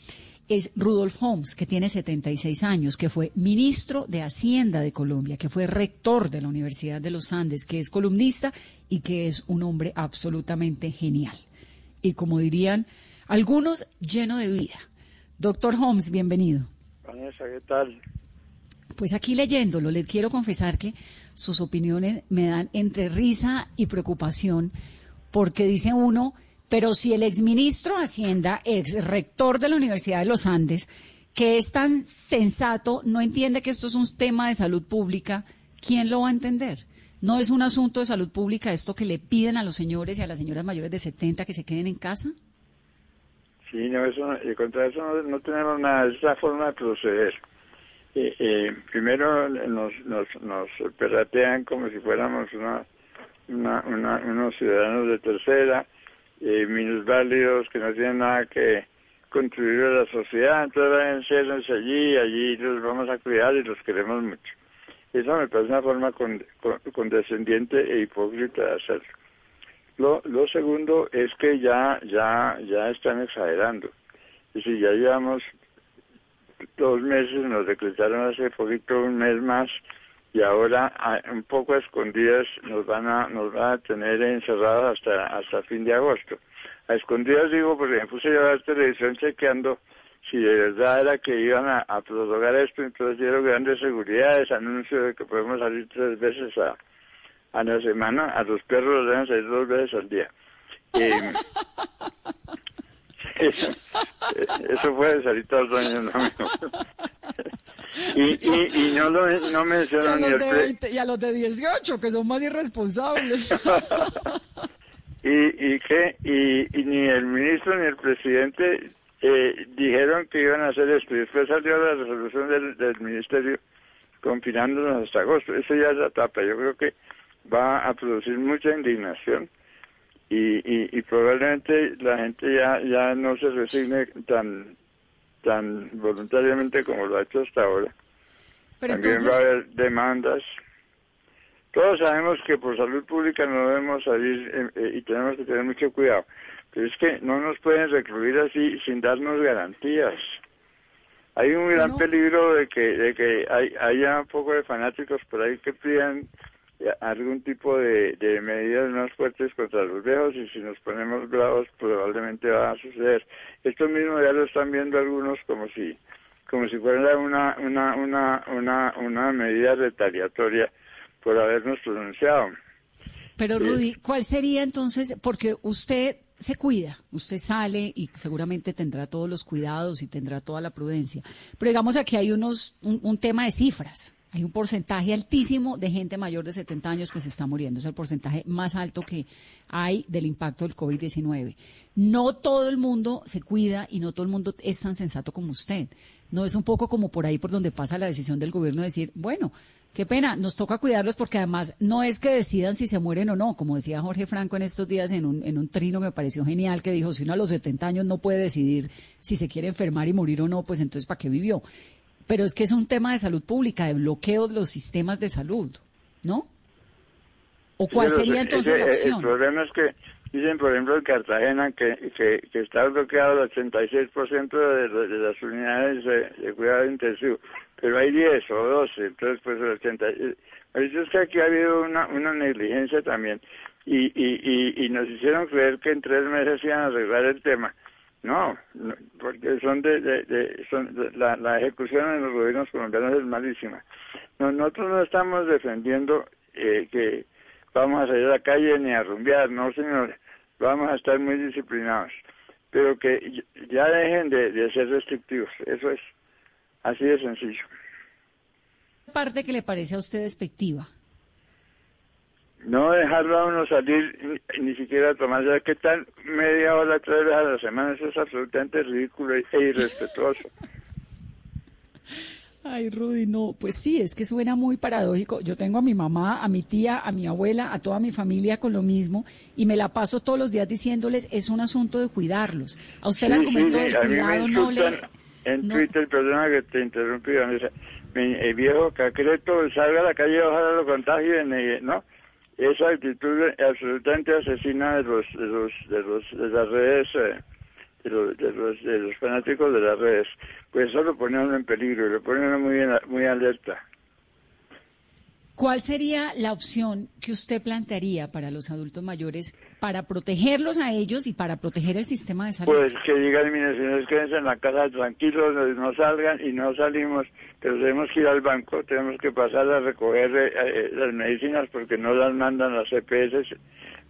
es Rudolf Holmes, que tiene 76 años, que fue ministro de Hacienda de Colombia, que fue rector de la Universidad de los Andes, que es columnista y que es un hombre absolutamente genial. Y como dirían algunos, lleno de vida. Doctor Holmes, bienvenido. Vanessa, ¿qué tal? Pues aquí leyéndolo, le quiero confesar que sus opiniones me dan entre risa y preocupación, porque dice uno, pero si el exministro de Hacienda, ex rector de la Universidad de los Andes, que es tan sensato, no entiende que esto es un tema de salud pública, ¿quién lo va a entender? ¿No es un asunto de salud pública esto que le piden a los señores y a las señoras mayores de 70 que se queden en casa? Sí, no, eso, contra eso no, tenemos nada, esa forma de proceder. Eh, eh, primero nos, nos, nos perratean como si fuéramos una, una, unos ciudadanos de tercera, eh, minusválidos que no tienen nada que contribuir a la sociedad, entonces encérrense allí, allí los vamos a cuidar y los queremos mucho. Eso me parece una forma condescendiente e hipócrita de hacerlo. Lo, lo segundo es que ya, ya, ya están exagerando. Y si ya llevamos dos meses, nos decretaron hace poquito un mes más, y ahora un poco escondidas nos van a nos van a tener encerrados hasta hasta fin de agosto. A escondidas digo porque me puse a la televisión chequeando si de verdad era que iban a, prorrogar esto, entonces dieron grandes seguridades, anuncio de que podemos salir tres veces a, a la semana, a los perros los deben salir dos veces al día. [LAUGHS] Eh, [LAUGHS] eso, salir todos los años, no [LAUGHS] y, y, y no, lo, no mencionan ni el Y a los de 18, que son más irresponsables. [LAUGHS] y, y, que, y, y ni el ministro ni el presidente eh, dijeron que iban a hacer esto. Y después salió la resolución del, del ministerio confinándonos hasta agosto. Eso ya es la tapa. Yo creo que va a producir mucha indignación. Y, y, y, probablemente la gente ya ya no se resigne tan tan voluntariamente como lo ha hecho hasta ahora. También va a haber demandas. Todos sabemos que por salud pública no debemos salir eh, eh, y tenemos que tener mucho cuidado. Pero es que no nos pueden recluir así sin darnos garantías. Hay un gran peligro de que, de que hay, haya un poco de fanáticos por ahí que pidan algún tipo de, de, medidas más fuertes contra los viejos y si nos ponemos bravos probablemente va a suceder. Esto mismo ya lo están viendo algunos como si como si fuera una una una una una medida retaliatoria por habernos pronunciado. Pero Rudy, ¿cuál sería entonces porque usted se cuida, usted sale y seguramente tendrá todos los cuidados y tendrá toda la prudencia. Pero digamos aquí hay unos un tema de cifras. Hay un porcentaje altísimo de gente mayor de 70 años que se está muriendo. Es el porcentaje más alto que hay del impacto del COVID-19. No todo el mundo se cuida y no todo el mundo es tan sensato como usted. No es un poco como por ahí por donde pasa la decisión del gobierno de decir, bueno, qué pena, nos toca cuidarlos porque además no es que decidan si se mueren o no. Como decía Jorge Franco en estos días en un, en un trino que me pareció genial, que dijo, si uno a los 70 años no puede decidir si se quiere enfermar y morir o no, pues entonces ¿para qué vivió? pero es que es un tema de salud pública, de bloqueo de los sistemas de salud, ¿no? ¿O cuál sería entonces la opción? El problema es que dicen, por ejemplo, en Cartagena que, que, está bloqueado el 86% de, de, las unidades de, cuidado intensivo, pero hay 10 o 12, entonces pues el 80. es que aquí ha habido una, una negligencia también y, y, y, y nos hicieron creer que en tres meses iban a arreglar el tema no, porque son de, son la, ejecución en los gobiernos colombianos es malísima. nosotros no estamos defendiendo eh, que vamos a salir a la calle ni a rumbear, no señores, vamos a estar muy disciplinados, pero que ya dejen de, ser restrictivos, eso es así de sencillo. parte que le parece a usted despectiva? no dejarlo a uno salir ni, siquiera a tomar, ya que tal media hora, tres veces a la semana, eso es absolutamente ridículo e irrespetuoso. [LAUGHS] Ay, Rudy, no, pues sí, es que suena muy paradójico. Yo tengo a mi mamá, a mi tía, a mi abuela, a toda mi familia con lo mismo y me la paso todos los días diciéndoles, es un asunto de cuidarlos. A usted el argumento del cuidado no le... En Twitter, perdona que te interrumpí, el viejo cacreto salga a la calle, ojalá lo contagien, ¿no? esa actitud absolutamente asesina de los de los de los de las redes eh, de los, de los, de los fanáticos de las redes, pues eso lo pone uno en peligro, lo pone uno muy, en- muy alerta. ¿Cuál sería la opción que usted plantearía para los adultos mayores para protegerlos a ellos y para proteger el sistema de salud? Pues que digan, mire, señores, quédense en la casa tranquilos, no- no salgan y no salimos, pero tenemos que ir al banco, tenemos que pasar a recoger eh, eh, las medicinas porque no las mandan las EPS.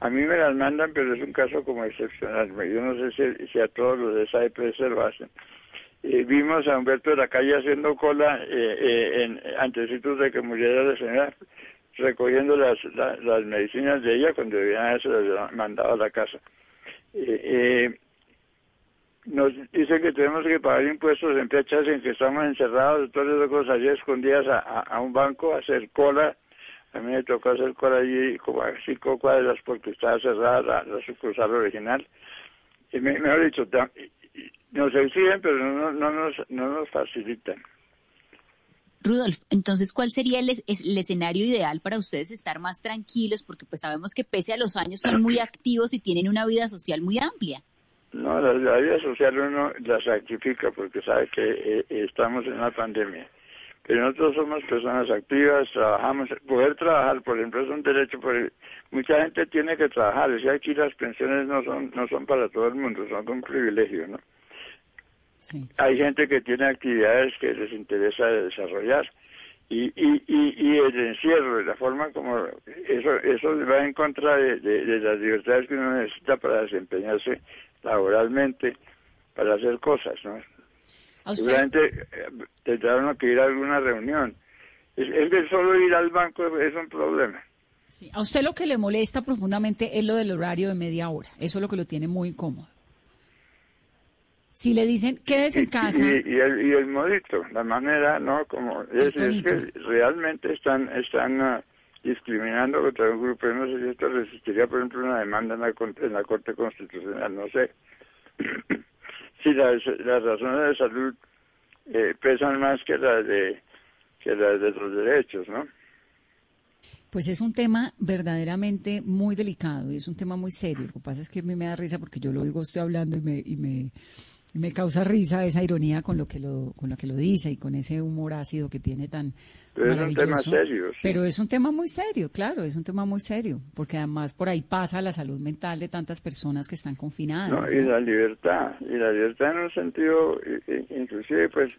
A mí me las mandan, pero es un caso como excepcional. Yo no sé si, si a todos los de esa EPS lo hacen. Eh, vimos a Humberto de la calle haciendo cola eh, eh, en, antecitos de que muriera la señora, recogiendo las, la- las medicinas de ella cuando debían haberse las mandado a la casa. Eh, eh, nos dicen que tenemos que pagar impuestos en fechas en que estamos encerrados, todas esas cosas allí escondidas a un banco, a hacer cola. A mí me tocó hacer cola allí como a cinco cuadras porque estaba cerrada la, la sucursal original. Y me, mejor dicho, nos exigen, pero no, no, nos, no nos facilitan. Rudolf, entonces, ¿cuál sería el, es- el escenario ideal para ustedes estar más tranquilos? Porque pues sabemos que pese a los años son muy activos y tienen una vida social muy amplia. No, la, la vida social uno la sacrifica porque sabe que eh, estamos en una pandemia. Pero nosotros somos personas activas, trabajamos, poder trabajar, por ejemplo, es un derecho, por, mucha gente tiene que trabajar, es que aquí las pensiones no son, no son para todo el mundo, son un privilegio, ¿no? Hay gente que tiene actividades que les interesa desarrollar y, y, y, y el encierro, la forma como eso eso va en contra de, de- de las libertades que uno necesita para desempeñarse laboralmente, para hacer cosas, ¿no? ¿A usted- Seguramente eh, tendrá uno que ir a alguna reunión. Es, es que solo ir al banco es un problema. Sí. A usted lo que le molesta profundamente es lo del horario de media hora. Eso es lo que lo tiene muy incómodo. Si le dicen, quédese en casa. Y, y el, y el modito, la manera, ¿no? Como es, es que realmente están están ah, discriminando contra un grupo. No sé si esto resistiría, por ejemplo, una demanda en la, en la Corte Constitucional, no sé. [CLEARS THROAT] si las, las razones de salud eh, pesan más que las de que las de los derechos, ¿no? Pues es un tema verdaderamente muy delicado y es un tema muy serio. Lo que pasa es que a mí me da risa porque yo lo digo usted hablando y me, y me, me causa risa esa ironía con lo que lo, con lo que lo dice y con ese humor ácido que tiene tan Pero es un tema serio, sí. Pero es un tema muy serio, claro, es un tema muy serio, porque además por ahí pasa la salud mental de tantas personas que están confinadas. No, y ¿no? la libertad, y la libertad en un sentido, inclusive, pues,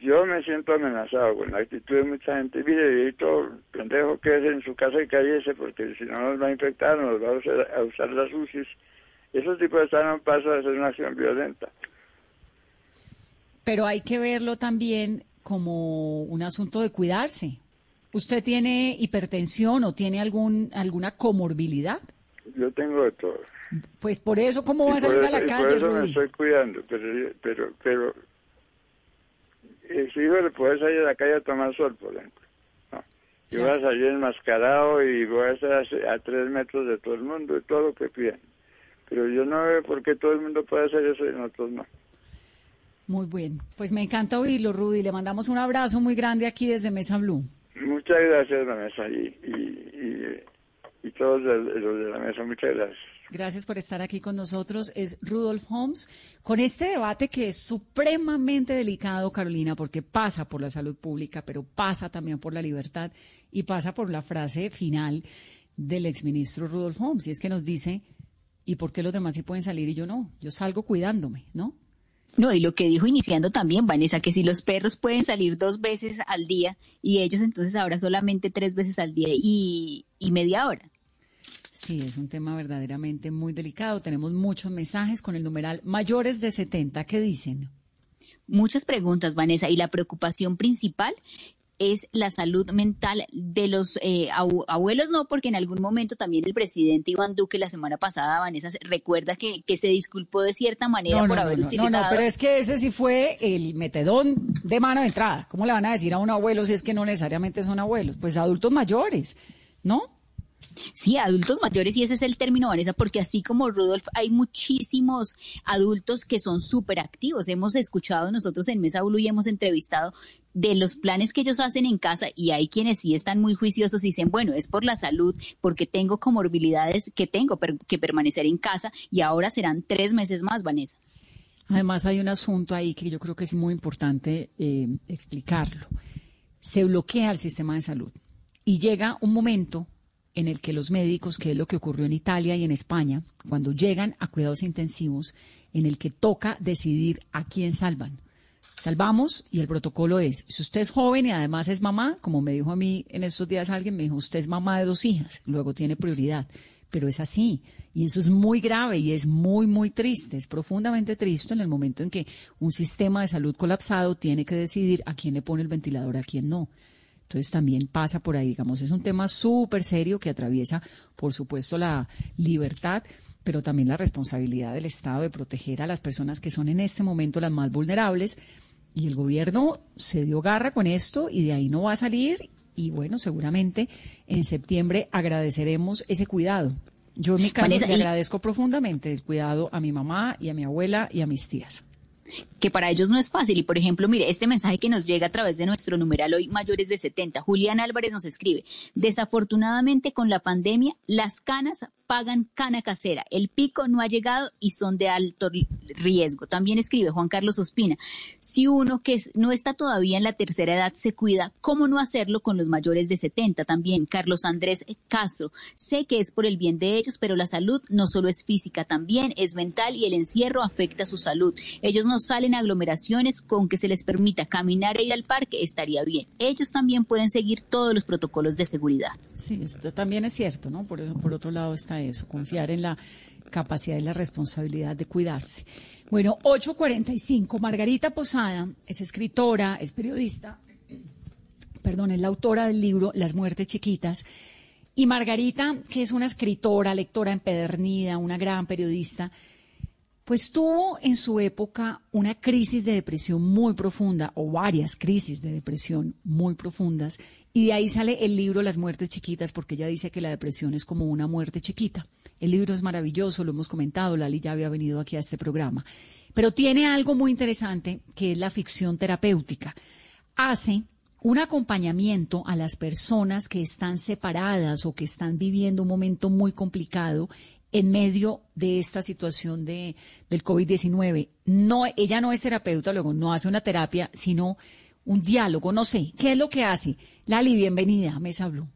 yo me siento amenazado con la actitud de mucha gente. Mire, todo pendejo que es en su casa y cállese, porque si no nos va a infectar, nos va a usar, a usar las UCIs. Esos tipos están a un paso de hacer una acción violenta. Pero hay que verlo también como un asunto de cuidarse. ¿Usted tiene hipertensión o tiene algún alguna comorbilidad? Yo tengo de todo. Pues por eso, ¿cómo Y va a salir a la y calle, Por eso me estoy cuidando, pero, pero, pero, eh, si hijo le puedes salir a la calle a tomar sol, por ejemplo. ¿no? Yo voy a salir enmascarado y voy a estar a, a tres metros de todo el mundo y todo lo que pidan. Pero yo no veo por qué todo el mundo puede hacer eso y nosotros no. Muy bien. Pues me encanta oírlo, Rudy. Le mandamos un abrazo muy grande aquí desde Mesa Blue. Muchas gracias, Vanessa, y, y, y, y todos los de la mesa, muchas gracias. Gracias por estar aquí con nosotros. Es Rudolf Holmes con este debate que es supremamente delicado, Carolina, porque pasa por la salud pública, pero pasa también por la libertad y pasa por la frase final del exministro Rudolf Holmes. Y es que nos dice, ¿y por qué los demás sí pueden salir y yo no? Yo salgo cuidándome, ¿no? No, y lo que dijo iniciando también, Vanessa, que si los perros pueden salir dos veces al día y ellos entonces ahora solamente tres veces al día y, y media hora. Sí, es un tema verdaderamente muy delicado. Tenemos muchos mensajes con el numeral mayores de 70 que dicen. Muchas preguntas, Vanessa, y la preocupación principal es la salud mental de los eh, abu- abuelos, no, porque en algún momento también el presidente Iván Duque la semana pasada, Vanessa, recuerda que, que se disculpó de cierta manera No, por no, haber no, utilizado. no, no, pero es que ese sí fue el metedón de mano de entrada. ¿Cómo le van a decir a un abuelo si es que no necesariamente son abuelos? Pues adultos mayores, ¿no? Sí, Sí, adultos mayores y ese es el término, Vanessa, porque así como Rudolf, hay muchísimos adultos que son súper activos. Hemos escuchado nosotros en Mesa Blue y hemos entrevistado de los planes que ellos hacen en casa y hay quienes sí están muy juiciosos y dicen, bueno, es por la salud, porque tengo comorbilidades que tengo que permanecer en casa y ahora serán tres meses más, Vanessa. Además hay un asunto ahí que yo creo que es muy importante eh, explicarlo. Se bloquea el sistema de salud y llega un momento en el que los médicos, que es lo que ocurrió en Italia y en España, cuando llegan a cuidados intensivos, en el que toca decidir a quién salvan. Salvamos y el protocolo es, si usted es joven y además es mamá, como me dijo a mí en estos días alguien, me dijo, usted es mamá de dos hijas, luego tiene prioridad pero es así. Y eso es muy grave y es muy, muy triste, es profundamente triste en el momento en que un sistema de salud colapsado tiene que decidir a quién le pone el ventilador, a quién no. Entonces también pasa por ahí, digamos, es un tema súper serio que atraviesa, por supuesto, la libertad, pero también la responsabilidad del Estado de proteger a las personas que son en este momento las más vulnerables. Y el gobierno se dio garra con esto y de ahí no va a salir y bueno, seguramente en septiembre agradeceremos ese cuidado. Yo en mi caso le agradezco profundamente el cuidado a mi mamá y a mi abuela y a mis tías que para ellos no es fácil. Y por ejemplo, mire, este mensaje que nos llega a través de nuestro numeral hoy mayores de 70, Julián Álvarez nos escribe, desafortunadamente con la pandemia las canas pagan cana casera, el pico no ha llegado y son de alto riesgo. También escribe Juan Carlos Ospina, si uno que no está todavía en la tercera edad se cuida, ¿cómo no hacerlo con los mayores de 70? También Carlos Andrés Castro, sé que es por el bien de ellos, pero la salud no solo es física, también es mental y el encierro afecta su salud. Ellos no salen a aglomeraciones, con que se les permita caminar e ir al parque estaría bien. Ellos también pueden seguir todos los protocolos de seguridad. Sí, esto también es cierto, ¿no? Por, por otro lado está eso, confiar en la capacidad y la responsabilidad de cuidarse. Bueno, 8.45. Margarita Posada es escritora, es periodista, [CLEARS THROAT] perdón, es la autora del libro Las muertes chiquitas. Y Margarita, que es una escritora, lectora empedernida, una gran periodista, pues tuvo en su época una crisis de depresión muy profunda, o varias crisis de depresión muy profundas, y de ahí sale el libro Las muertes chiquitas, porque ella dice que la depresión es como una muerte chiquita. El libro es maravilloso, lo hemos comentado, Lali ya había venido aquí a este programa, pero tiene algo muy interesante que es la ficción terapéutica. Hace un acompañamiento a las personas que están separadas o que están viviendo un momento muy complicado en medio de esta situación de, del COVID-19. No, ella no es terapeuta, luego no hace una terapia, sino un diálogo, no sé. ¿Qué es lo que hace? Lali, bienvenida a Mesa Blue.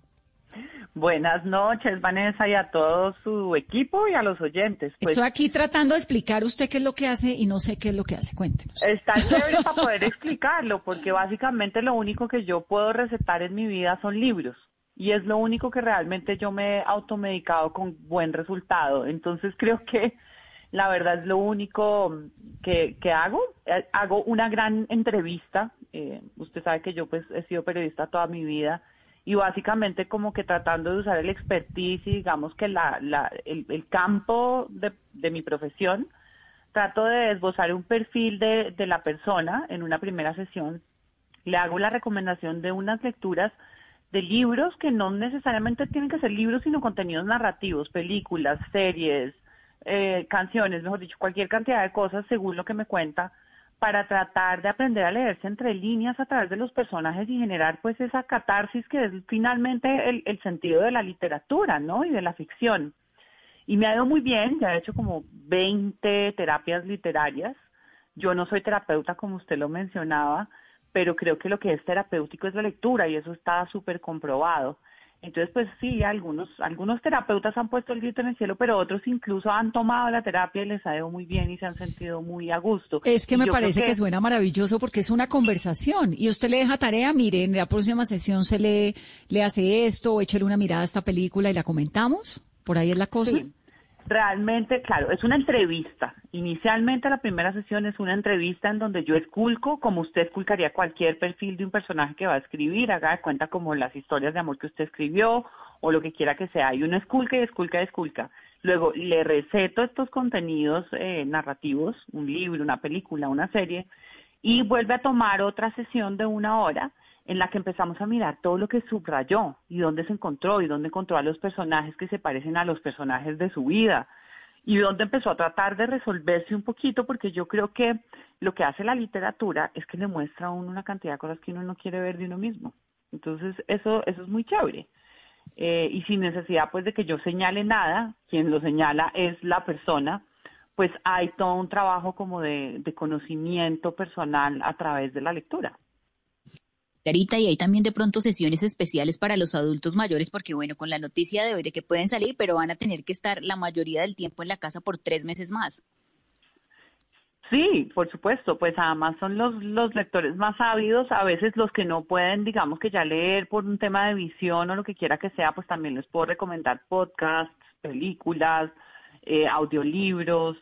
Buenas noches, Vanessa, y a todo su equipo y a los oyentes. Pues, Estoy aquí tratando de explicar usted qué es lo que hace y no sé qué es lo que hace. Cuéntenos. Está chévere para [LAUGHS] poder explicarlo, porque básicamente lo único que yo puedo recetar en mi vida son libros y es lo único que realmente yo me he automedicado con buen resultado. Entonces creo que la verdad es lo único que, que hago. Eh, hago una gran entrevista. Eh, usted sabe que yo pues he sido periodista toda mi vida y básicamente como que tratando de usar el expertise y digamos que la, la, el, el campo de, de mi profesión, trato de esbozar un perfil de, de la persona en una primera sesión. Le hago la recomendación de unas lecturas de libros que no necesariamente tienen que ser libros, sino contenidos narrativos, películas, series, eh, canciones, mejor dicho, cualquier cantidad de cosas según lo que me cuenta, para tratar de aprender a leerse entre líneas a través de los personajes y generar pues esa catarsis que es finalmente el, el sentido de la literatura, ¿no? Y de la ficción. Y me ha ido muy bien, ya he hecho como 20 terapias literarias. Yo no soy terapeuta como usted lo mencionaba, pero creo que lo que es terapéutico es la lectura y eso está súper comprobado. Entonces, pues sí, algunos, algunos terapeutas han puesto el grito en el cielo, pero otros incluso han tomado la terapia y les ha ido muy bien y se han sentido muy a gusto. Es que me parece que... suena maravilloso porque es una conversación y usted le deja tarea, mire, en la próxima sesión se le, le hace esto, o échale una mirada a esta película y la comentamos. Por ahí es la cosa. Sí realmente, claro, es una entrevista. Inicialmente la primera sesión es una entrevista en donde yo esculco, como usted esculcaría cualquier perfil de un personaje que va a escribir, haga cuenta como las historias de amor que usted escribió o lo que quiera que sea. Y uno esculca y esculca y esculca. Luego le receto estos contenidos eh, narrativos, un libro, una película, una serie, y vuelve a tomar otra sesión de una hora en la que empezamos a mirar todo lo que subrayó y dónde se encontró y dónde encontró a los personajes que se parecen a los personajes de su vida y dónde empezó a tratar de resolverse un poquito porque yo creo que lo que hace la literatura es que le muestra a uno una cantidad de cosas que uno no quiere ver de uno mismo. Entonces eso, eso es muy chévere. Eh, y sin necesidad pues de que yo señale nada, quien lo señala es la persona, pues hay todo un trabajo como de conocimiento personal a través de la lectura y hay también de pronto sesiones especiales para los adultos mayores, porque bueno, con la noticia de hoy de que pueden salir, pero van a tener que estar la mayoría del tiempo en la casa por tres meses más. Sí, por supuesto, pues además son los, los lectores más ávidos, a veces los que no pueden, digamos que ya leer por un tema de visión o lo que quiera que sea, pues también les puedo recomendar podcasts, películas, eh, audiolibros,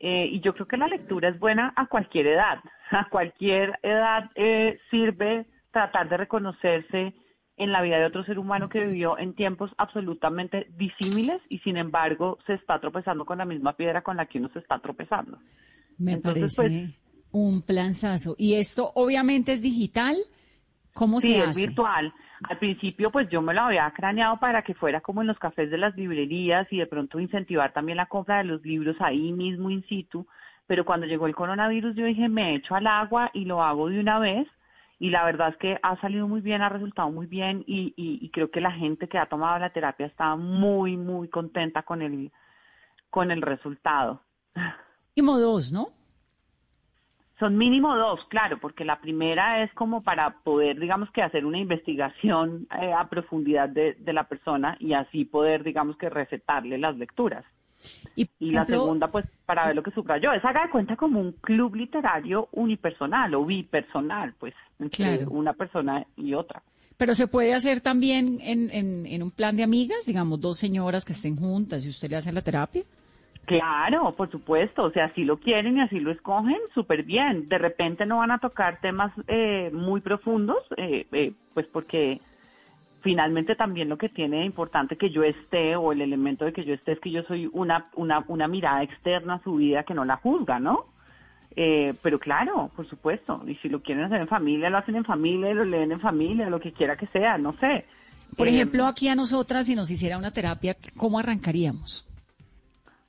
eh, y yo creo que la lectura es buena a cualquier edad, [LAUGHS] a cualquier edad eh, sirve tratar de reconocerse en la vida de otro ser humano que vivió en tiempos absolutamente disímiles y sin embargo se está tropezando con la misma piedra con la que uno se está tropezando. Me parece pues, un planzazo. ¿Y esto obviamente es digital? ¿Cómo se hace? Sí, es virtual. Al principio, pues yo me lo había craneado para que fuera como en los cafés de las librerías y de pronto incentivar también la compra de los libros ahí mismo in situ. Pero cuando llegó el coronavirus, yo dije, me echo al agua y lo hago de una vez y la verdad es que ha salido muy bien, ha resultado muy bien y, y, creo que la gente que ha tomado la terapia está muy, muy contenta con el, con el resultado. Mínimo dos, ¿no? Son mínimo dos, claro, porque la primera es como para poder, digamos que hacer una investigación eh, a profundidad de, de la persona y así poder, digamos que recetarle las lecturas. Y, la segunda, pues, para ver lo que subrayó, es haga de cuenta como un club literario unipersonal o bipersonal, pues, entre una persona y otra. Pero se puede hacer también en, en, un plan de amigas, digamos, dos señoras que estén juntas y usted le hace la terapia. Claro, por supuesto, o sea, si lo quieren y así lo escogen, súper bien. De repente no van a tocar temas eh, muy profundos, eh, eh, pues porque finalmente también lo que tiene importante que yo esté o el elemento de que yo esté es que yo soy una, una, una mirada externa a su vida que no la juzga, ¿no? Eh, pero claro, por supuesto, y si lo quieren hacer en familia, lo hacen en familia, lo leen en familia, lo que quiera que sea, no sé. Por eh, ejemplo, aquí a nosotras, si nos hiciera una terapia, ¿cómo arrancaríamos?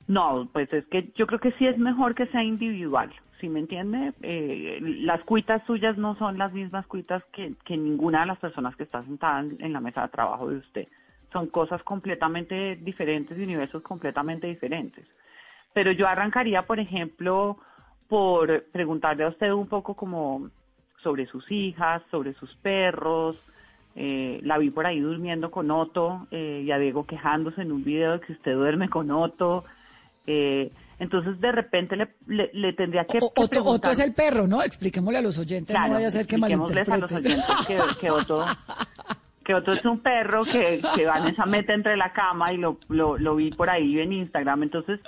No, pues es que yo creo que sí es mejor que sea individual. ¿Sí me entiende? Eh, las cuitas suyas no son las mismas cuitas que, ninguna de las personas que está sentada en, la mesa de trabajo de usted. Son cosas completamente diferentes y universos completamente diferentes. Pero yo arrancaría, por ejemplo, por preguntarle a usted un poco como sobre sus hijas, sobre sus perros. Eh, la vi por ahí durmiendo con Otto eh, y a Diego quejándose en un video de que usted duerme con Otto. Eh, entonces, de repente le, le, tendría que, Otto, es el perro, ¿no? Expliquémosle a los oyentes, no vaya a ser que malinterpreten. a los oyentes que, que, Otto, [LAUGHS] que Otto es un perro que, que Vanessa mete entre la cama y lo, lo, lo vi por ahí en Instagram. Entonces,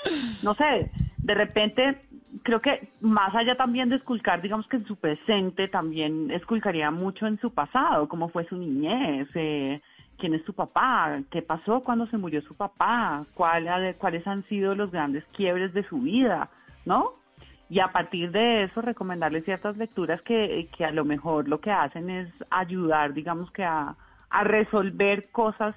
no sé, de repente creo que más allá también de esculcar, digamos que en su presente, también esculcaría mucho en su pasado, cómo fue su niñez, eh, quién es su papá, qué pasó cuando se murió su papá, cuáles han sido los grandes quiebres de su vida, ¿no? Y a partir de eso recomendarle ciertas lecturas que, que a lo mejor lo que hacen es ayudar, digamos que a, a resolver cosas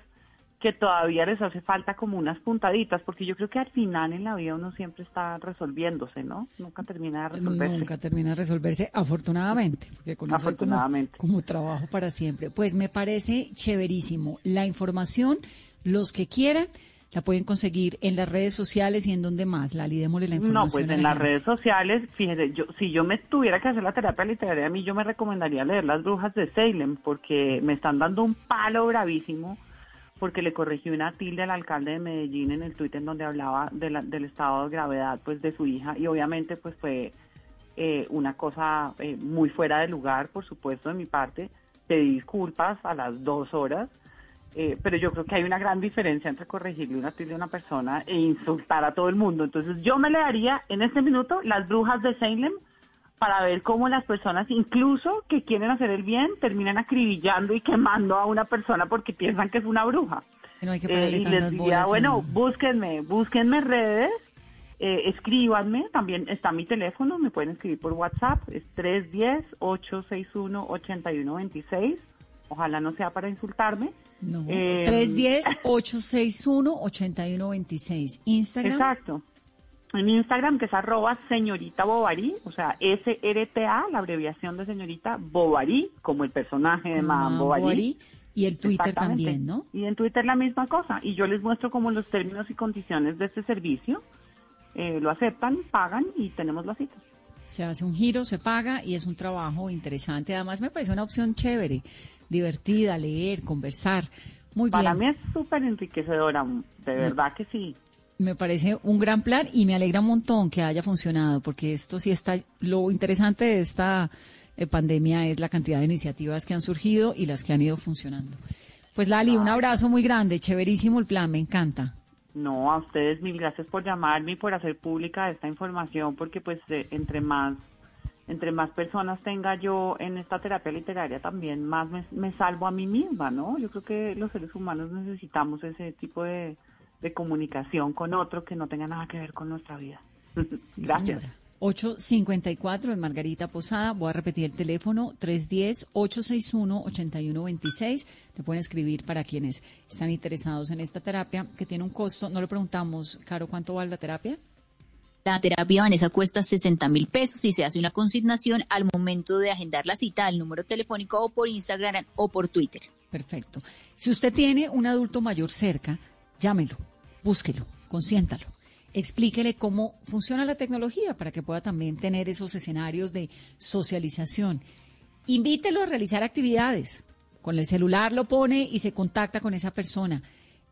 que todavía les hace falta como unas puntaditas, porque yo creo que al final en la vida uno siempre está resolviéndose, ¿no? Nunca termina de resolverse. Nunca termina de resolverse, afortunadamente, porque con afortunadamente. como, trabajo para siempre. Pues me parece chéverísimo. La información, los que quieran, la pueden conseguir en las redes sociales y en donde más, Lali, démosle la información. No, pues en las redes sociales, fíjese, yo, si yo me tuviera que hacer la terapia literaria, a mí yo me recomendaría leer Las Brujas de Salem, porque me están dando un palo bravísimo porque le corrigió una tilde al alcalde de Medellín en el tuit en donde hablaba del estado de gravedad pues de su hija y obviamente pues fue eh, una cosa eh, muy fuera de lugar, por supuesto, de mi parte. Pedí disculpas a las dos horas, eh, pero yo creo que hay una gran diferencia entre corregirle una tilde a una persona e insultar a todo el mundo. Entonces yo me le daría en este minuto las brujas de Salem para ver cómo las personas, incluso que quieren hacer el bien, terminan acribillando y quemando a una persona porque piensan que es una bruja. Eh, y les diría, bueno, búsquenme, búsquenme redes, eh, escríbanme, también está mi teléfono, me pueden escribir por WhatsApp, es 310-861-8126, ojalá no sea para insultarme. No, Eh, 310-861-8126. Instagram. Exacto. En Instagram, que es arroba señorita Bovary, o sea, SRTA, la abreviación de señorita Bovary, como el personaje de Madame Madame Bovary. Bovary, y el Twitter también, ¿no? Y en Twitter la misma cosa. Y yo les muestro como los términos y condiciones de este servicio. Eh, lo aceptan, pagan y tenemos la cita. Se hace un giro, se paga y es un trabajo interesante. Además, me parece una opción chévere, divertida, leer, conversar. Muy Para bien. mí es súper enriquecedora, de verdad que sí. Me parece un gran plan y me alegra un montón que haya funcionado, porque esto sí está. Lo interesante de esta eh, pandemia es la cantidad de iniciativas que han surgido y las que han ido funcionando. Pues Lali, un abrazo muy grande, chéverísimo el plan, me encanta. No, a ustedes mil gracias por llamarme y por hacer pública esta información, porque pues entre más entre más personas tenga yo en esta terapia literaria también más me, me salvo a mí misma, ¿no? Yo creo que los seres humanos necesitamos ese tipo de, de comunicación con otro que no tenga nada que ver con nuestra vida. [LAUGHS] Sí, gracias. señora. 854 en Margarita Posada. Voy a repetir el teléfono 310-861-8126. Le pueden escribir para quienes están interesados en esta terapia, que tiene un costo. No le preguntamos, Caro, ¿cuánto vale la terapia? La terapia Vanessa cuesta 60 mil pesos y se hace una consignación al momento de agendar la cita al número telefónico o por Instagram o por Twitter. Perfecto. Si usted tiene un adulto mayor cerca, llámelo, búsquelo, consiéntalo. Explíquele cómo funciona la tecnología para que pueda también tener esos escenarios de socialización. Invítelo a realizar actividades. Con el celular lo pone y se contacta con esa persona.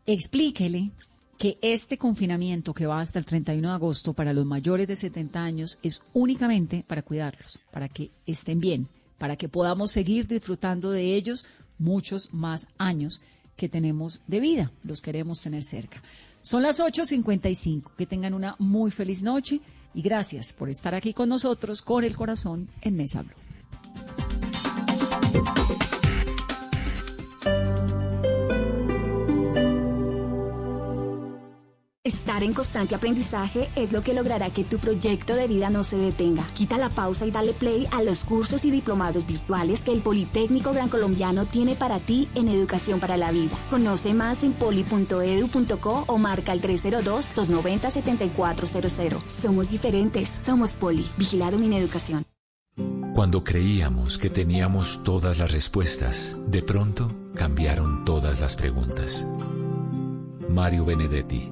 Explíquele que este confinamiento que va hasta el 31 de agosto para los mayores de 70 años es únicamente para cuidarlos, para que estén bien, para que podamos seguir disfrutando de ellos muchos más años que tenemos de vida, los queremos tener cerca. Son las 8.55, que tengan una muy feliz noche y gracias por estar aquí con nosotros con el corazón en Mesa Blue. Estar en constante aprendizaje es lo que logrará que tu proyecto de vida no se detenga. Quita la pausa y dale play a los cursos y diplomados virtuales que el Politécnico Gran Colombiano tiene para ti en educación para la vida. Conoce más en poli.edu.co o marca el 302-290-7400. Somos diferentes, somos Poli. Vigilado Mineducación. Cuando creíamos que teníamos todas las respuestas, de pronto cambiaron todas las preguntas. Mario Benedetti,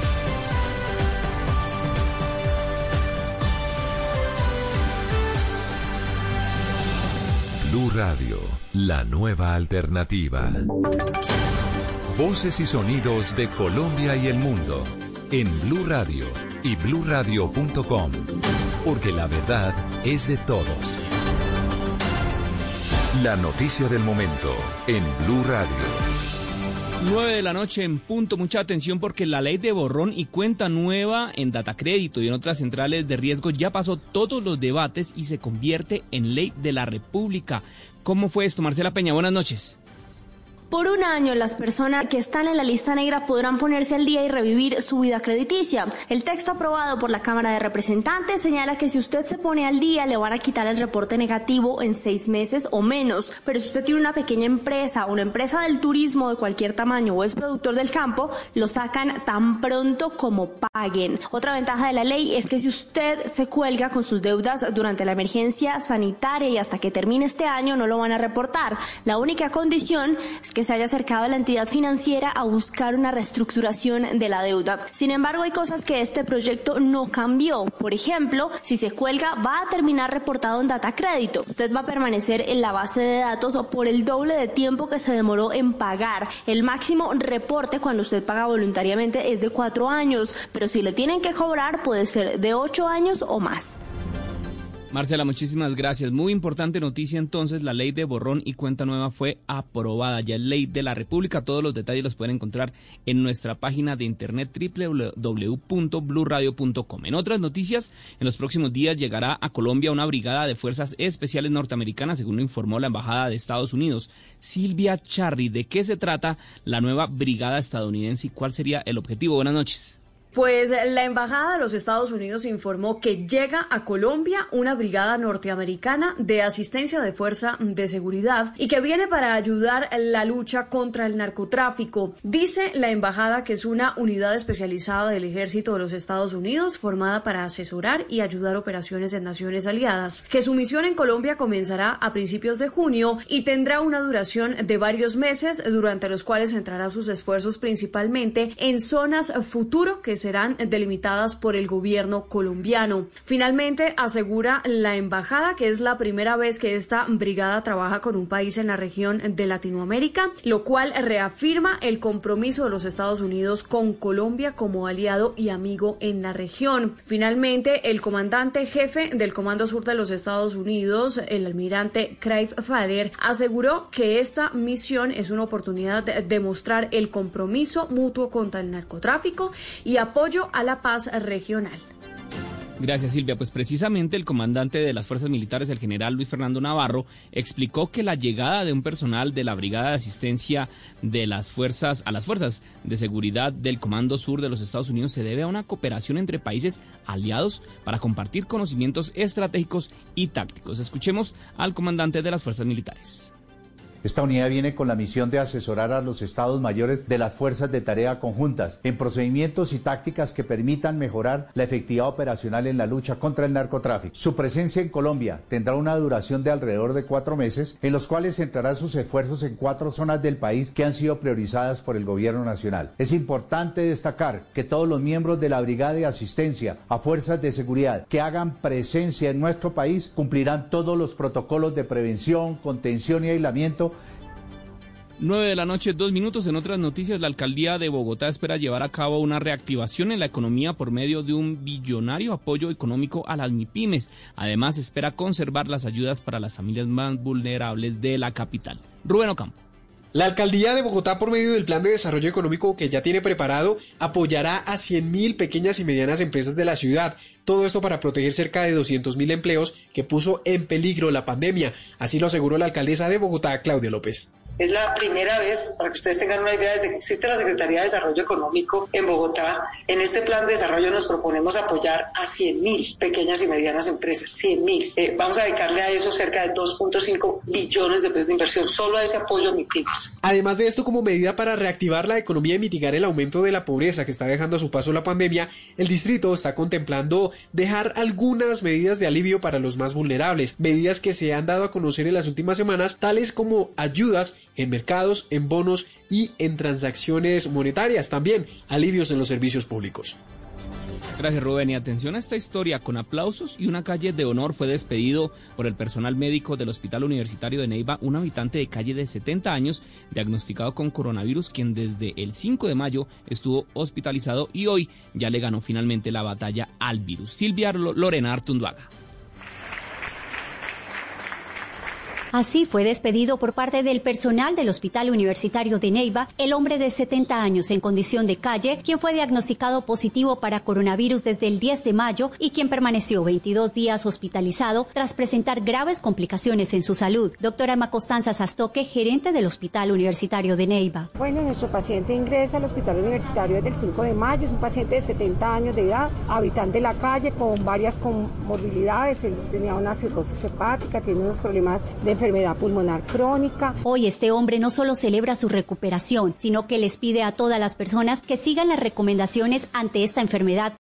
Blue Radio, la nueva alternativa. Voces y sonidos de Colombia y el mundo en Blue Radio y bluradio.com, porque la verdad es de todos. La noticia del momento en Blue Radio. 9 de la noche en punto. Mucha atención porque la ley de borrón y cuenta nueva en Datacrédito y en otras centrales de riesgo ya pasó todos los debates y se convierte en ley de la República. ¿Cómo fue esto, Marcela Peña? Buenas noches. Por un año, las personas que están en la lista negra podrán ponerse al día y revivir su vida crediticia. El texto aprobado por la Cámara de Representantes señala que si usted se pone al día, le van a quitar el reporte negativo en seis meses o menos. Pero si usted tiene una pequeña empresa, una empresa del turismo de cualquier tamaño o es productor del campo, lo sacan tan pronto como paguen. Otra ventaja de la ley es que si usted se cuelga con sus deudas durante la emergencia sanitaria y hasta que termine este año, no lo van a reportar. La única condición es que se haya acercado a la entidad financiera a buscar una reestructuración de la deuda. Sin embargo, hay cosas que este proyecto no cambió. Por ejemplo, si se cuelga, va a terminar reportado en data crédito. Usted va a permanecer en la base de datos por el doble de tiempo que se demoró en pagar. El máximo reporte cuando usted paga voluntariamente es de cuatro años, pero si le tienen que cobrar puede ser de ocho años o más. Marcela, muchísimas gracias. Muy importante noticia entonces, la ley de borrón y cuenta nueva fue aprobada, ya es ley de la República. Todos los detalles los pueden encontrar en nuestra página de internet www.bluradio.com. En otras noticias, en los próximos días llegará a Colombia una brigada de fuerzas especiales norteamericanas, según lo informó la Embajada de Estados Unidos. Silvia Charry, ¿de qué se trata la nueva brigada estadounidense y cuál sería el objetivo? Buenas noches. Pues la Embajada de los Estados Unidos informó que llega a Colombia una brigada norteamericana de asistencia de fuerza de seguridad y que viene para ayudar en la lucha contra el narcotráfico. Dice la Embajada que es una unidad especializada del Ejército de los Estados Unidos formada para asesorar y ayudar operaciones en naciones aliadas, que su misión en Colombia comenzará a principios de junio y tendrá una duración de varios meses durante los cuales centrará sus esfuerzos principalmente en zonas futuro que serán delimitadas por el gobierno colombiano. Finalmente, asegura la embajada que es la primera vez que esta brigada trabaja con un país en la región de Latinoamérica, lo cual reafirma el compromiso de los Estados Unidos con Colombia como aliado y amigo en la región. Finalmente, el comandante jefe del Comando Sur de los Estados Unidos, el almirante Craig Fader, aseguró que esta misión es una oportunidad de demostrar el compromiso mutuo contra el narcotráfico y apoyo a la paz regional. Gracias Silvia. Pues precisamente el comandante de las fuerzas militares, el general Luis Fernando Navarro, explicó que la llegada de un personal de la Brigada de Asistencia de las fuerzas a las fuerzas de seguridad del Comando Sur de los Estados Unidos se debe a una cooperación entre países aliados para compartir conocimientos estratégicos y tácticos. Escuchemos al comandante de las fuerzas militares. Esta unidad viene con la misión de asesorar a los estados mayores de las fuerzas de tarea conjuntas en procedimientos y tácticas que permitan mejorar la efectividad operacional en la lucha contra el narcotráfico. Su presencia en Colombia tendrá una duración de alrededor de cuatro meses, en los cuales centrará sus esfuerzos en cuatro zonas del país que han sido priorizadas por el gobierno nacional. Es importante destacar que todos los miembros de la Brigada de Asistencia a Fuerzas de Seguridad que hagan presencia en nuestro país cumplirán todos los protocolos de prevención, contención y aislamiento 9 de la noche, dos minutos. En otras noticias, la alcaldía de Bogotá espera llevar a cabo una reactivación en la economía por medio de un billonario apoyo económico a las MIPIMES. Además, espera conservar las ayudas para las familias más vulnerables de la capital. Rubén Ocampo. La alcaldía de Bogotá, por medio del plan de desarrollo económico que ya tiene preparado, apoyará a 100.000 pequeñas y medianas empresas de la ciudad. Todo esto para proteger cerca de 200.000 empleos que puso en peligro la pandemia. Así lo aseguró la alcaldesa de Bogotá, Claudia López. Es la primera vez, para que ustedes tengan una idea, desde que existe la Secretaría de Desarrollo Económico en Bogotá, en este plan de desarrollo nos proponemos apoyar a 100.000 pequeñas y medianas empresas, 100.000. Eh, vamos a dedicarle a eso cerca de 2.5 billones de pesos de inversión, solo a ese apoyo a MIPIMES. Además de esto, como medida para reactivar la economía y mitigar el aumento de la pobreza que está dejando a su paso la pandemia, el distrito está contemplando dejar algunas medidas de alivio para los más vulnerables, medidas que se han dado a conocer en las últimas semanas, tales como ayudas en mercados, en bonos y en transacciones monetarias, también alivios en los servicios públicos. Gracias Rubén y atención a esta historia. Con aplausos y una calle de honor fue despedido por el personal médico del Hospital Universitario de Neiva un habitante de calle de 70 años diagnosticado con coronavirus quien desde el 5 de mayo estuvo hospitalizado y hoy ya le ganó finalmente la batalla al virus. Silvia Lorena Artunduaga. Así fue despedido por parte del personal del Hospital Universitario de Neiva el hombre de 70 años en condición de calle, quien fue diagnosticado positivo para coronavirus desde el 10 de mayo y quien permaneció 22 días hospitalizado tras presentar graves complicaciones en su salud. Doctora Emma Costanza Sastoque, gerente del Hospital Universitario de Neiva. Bueno, nuestro paciente ingresa al Hospital Universitario desde el 5 de mayo, es un paciente de 70 años de edad, habitante de la calle con varias comorbilidades, él tenía una cirrosis hepática, tiene unos problemas de enfermedad pulmonar crónica. Hoy este hombre no solo celebra su recuperación, sino que les pide a todas las personas que sigan las recomendaciones ante esta enfermedad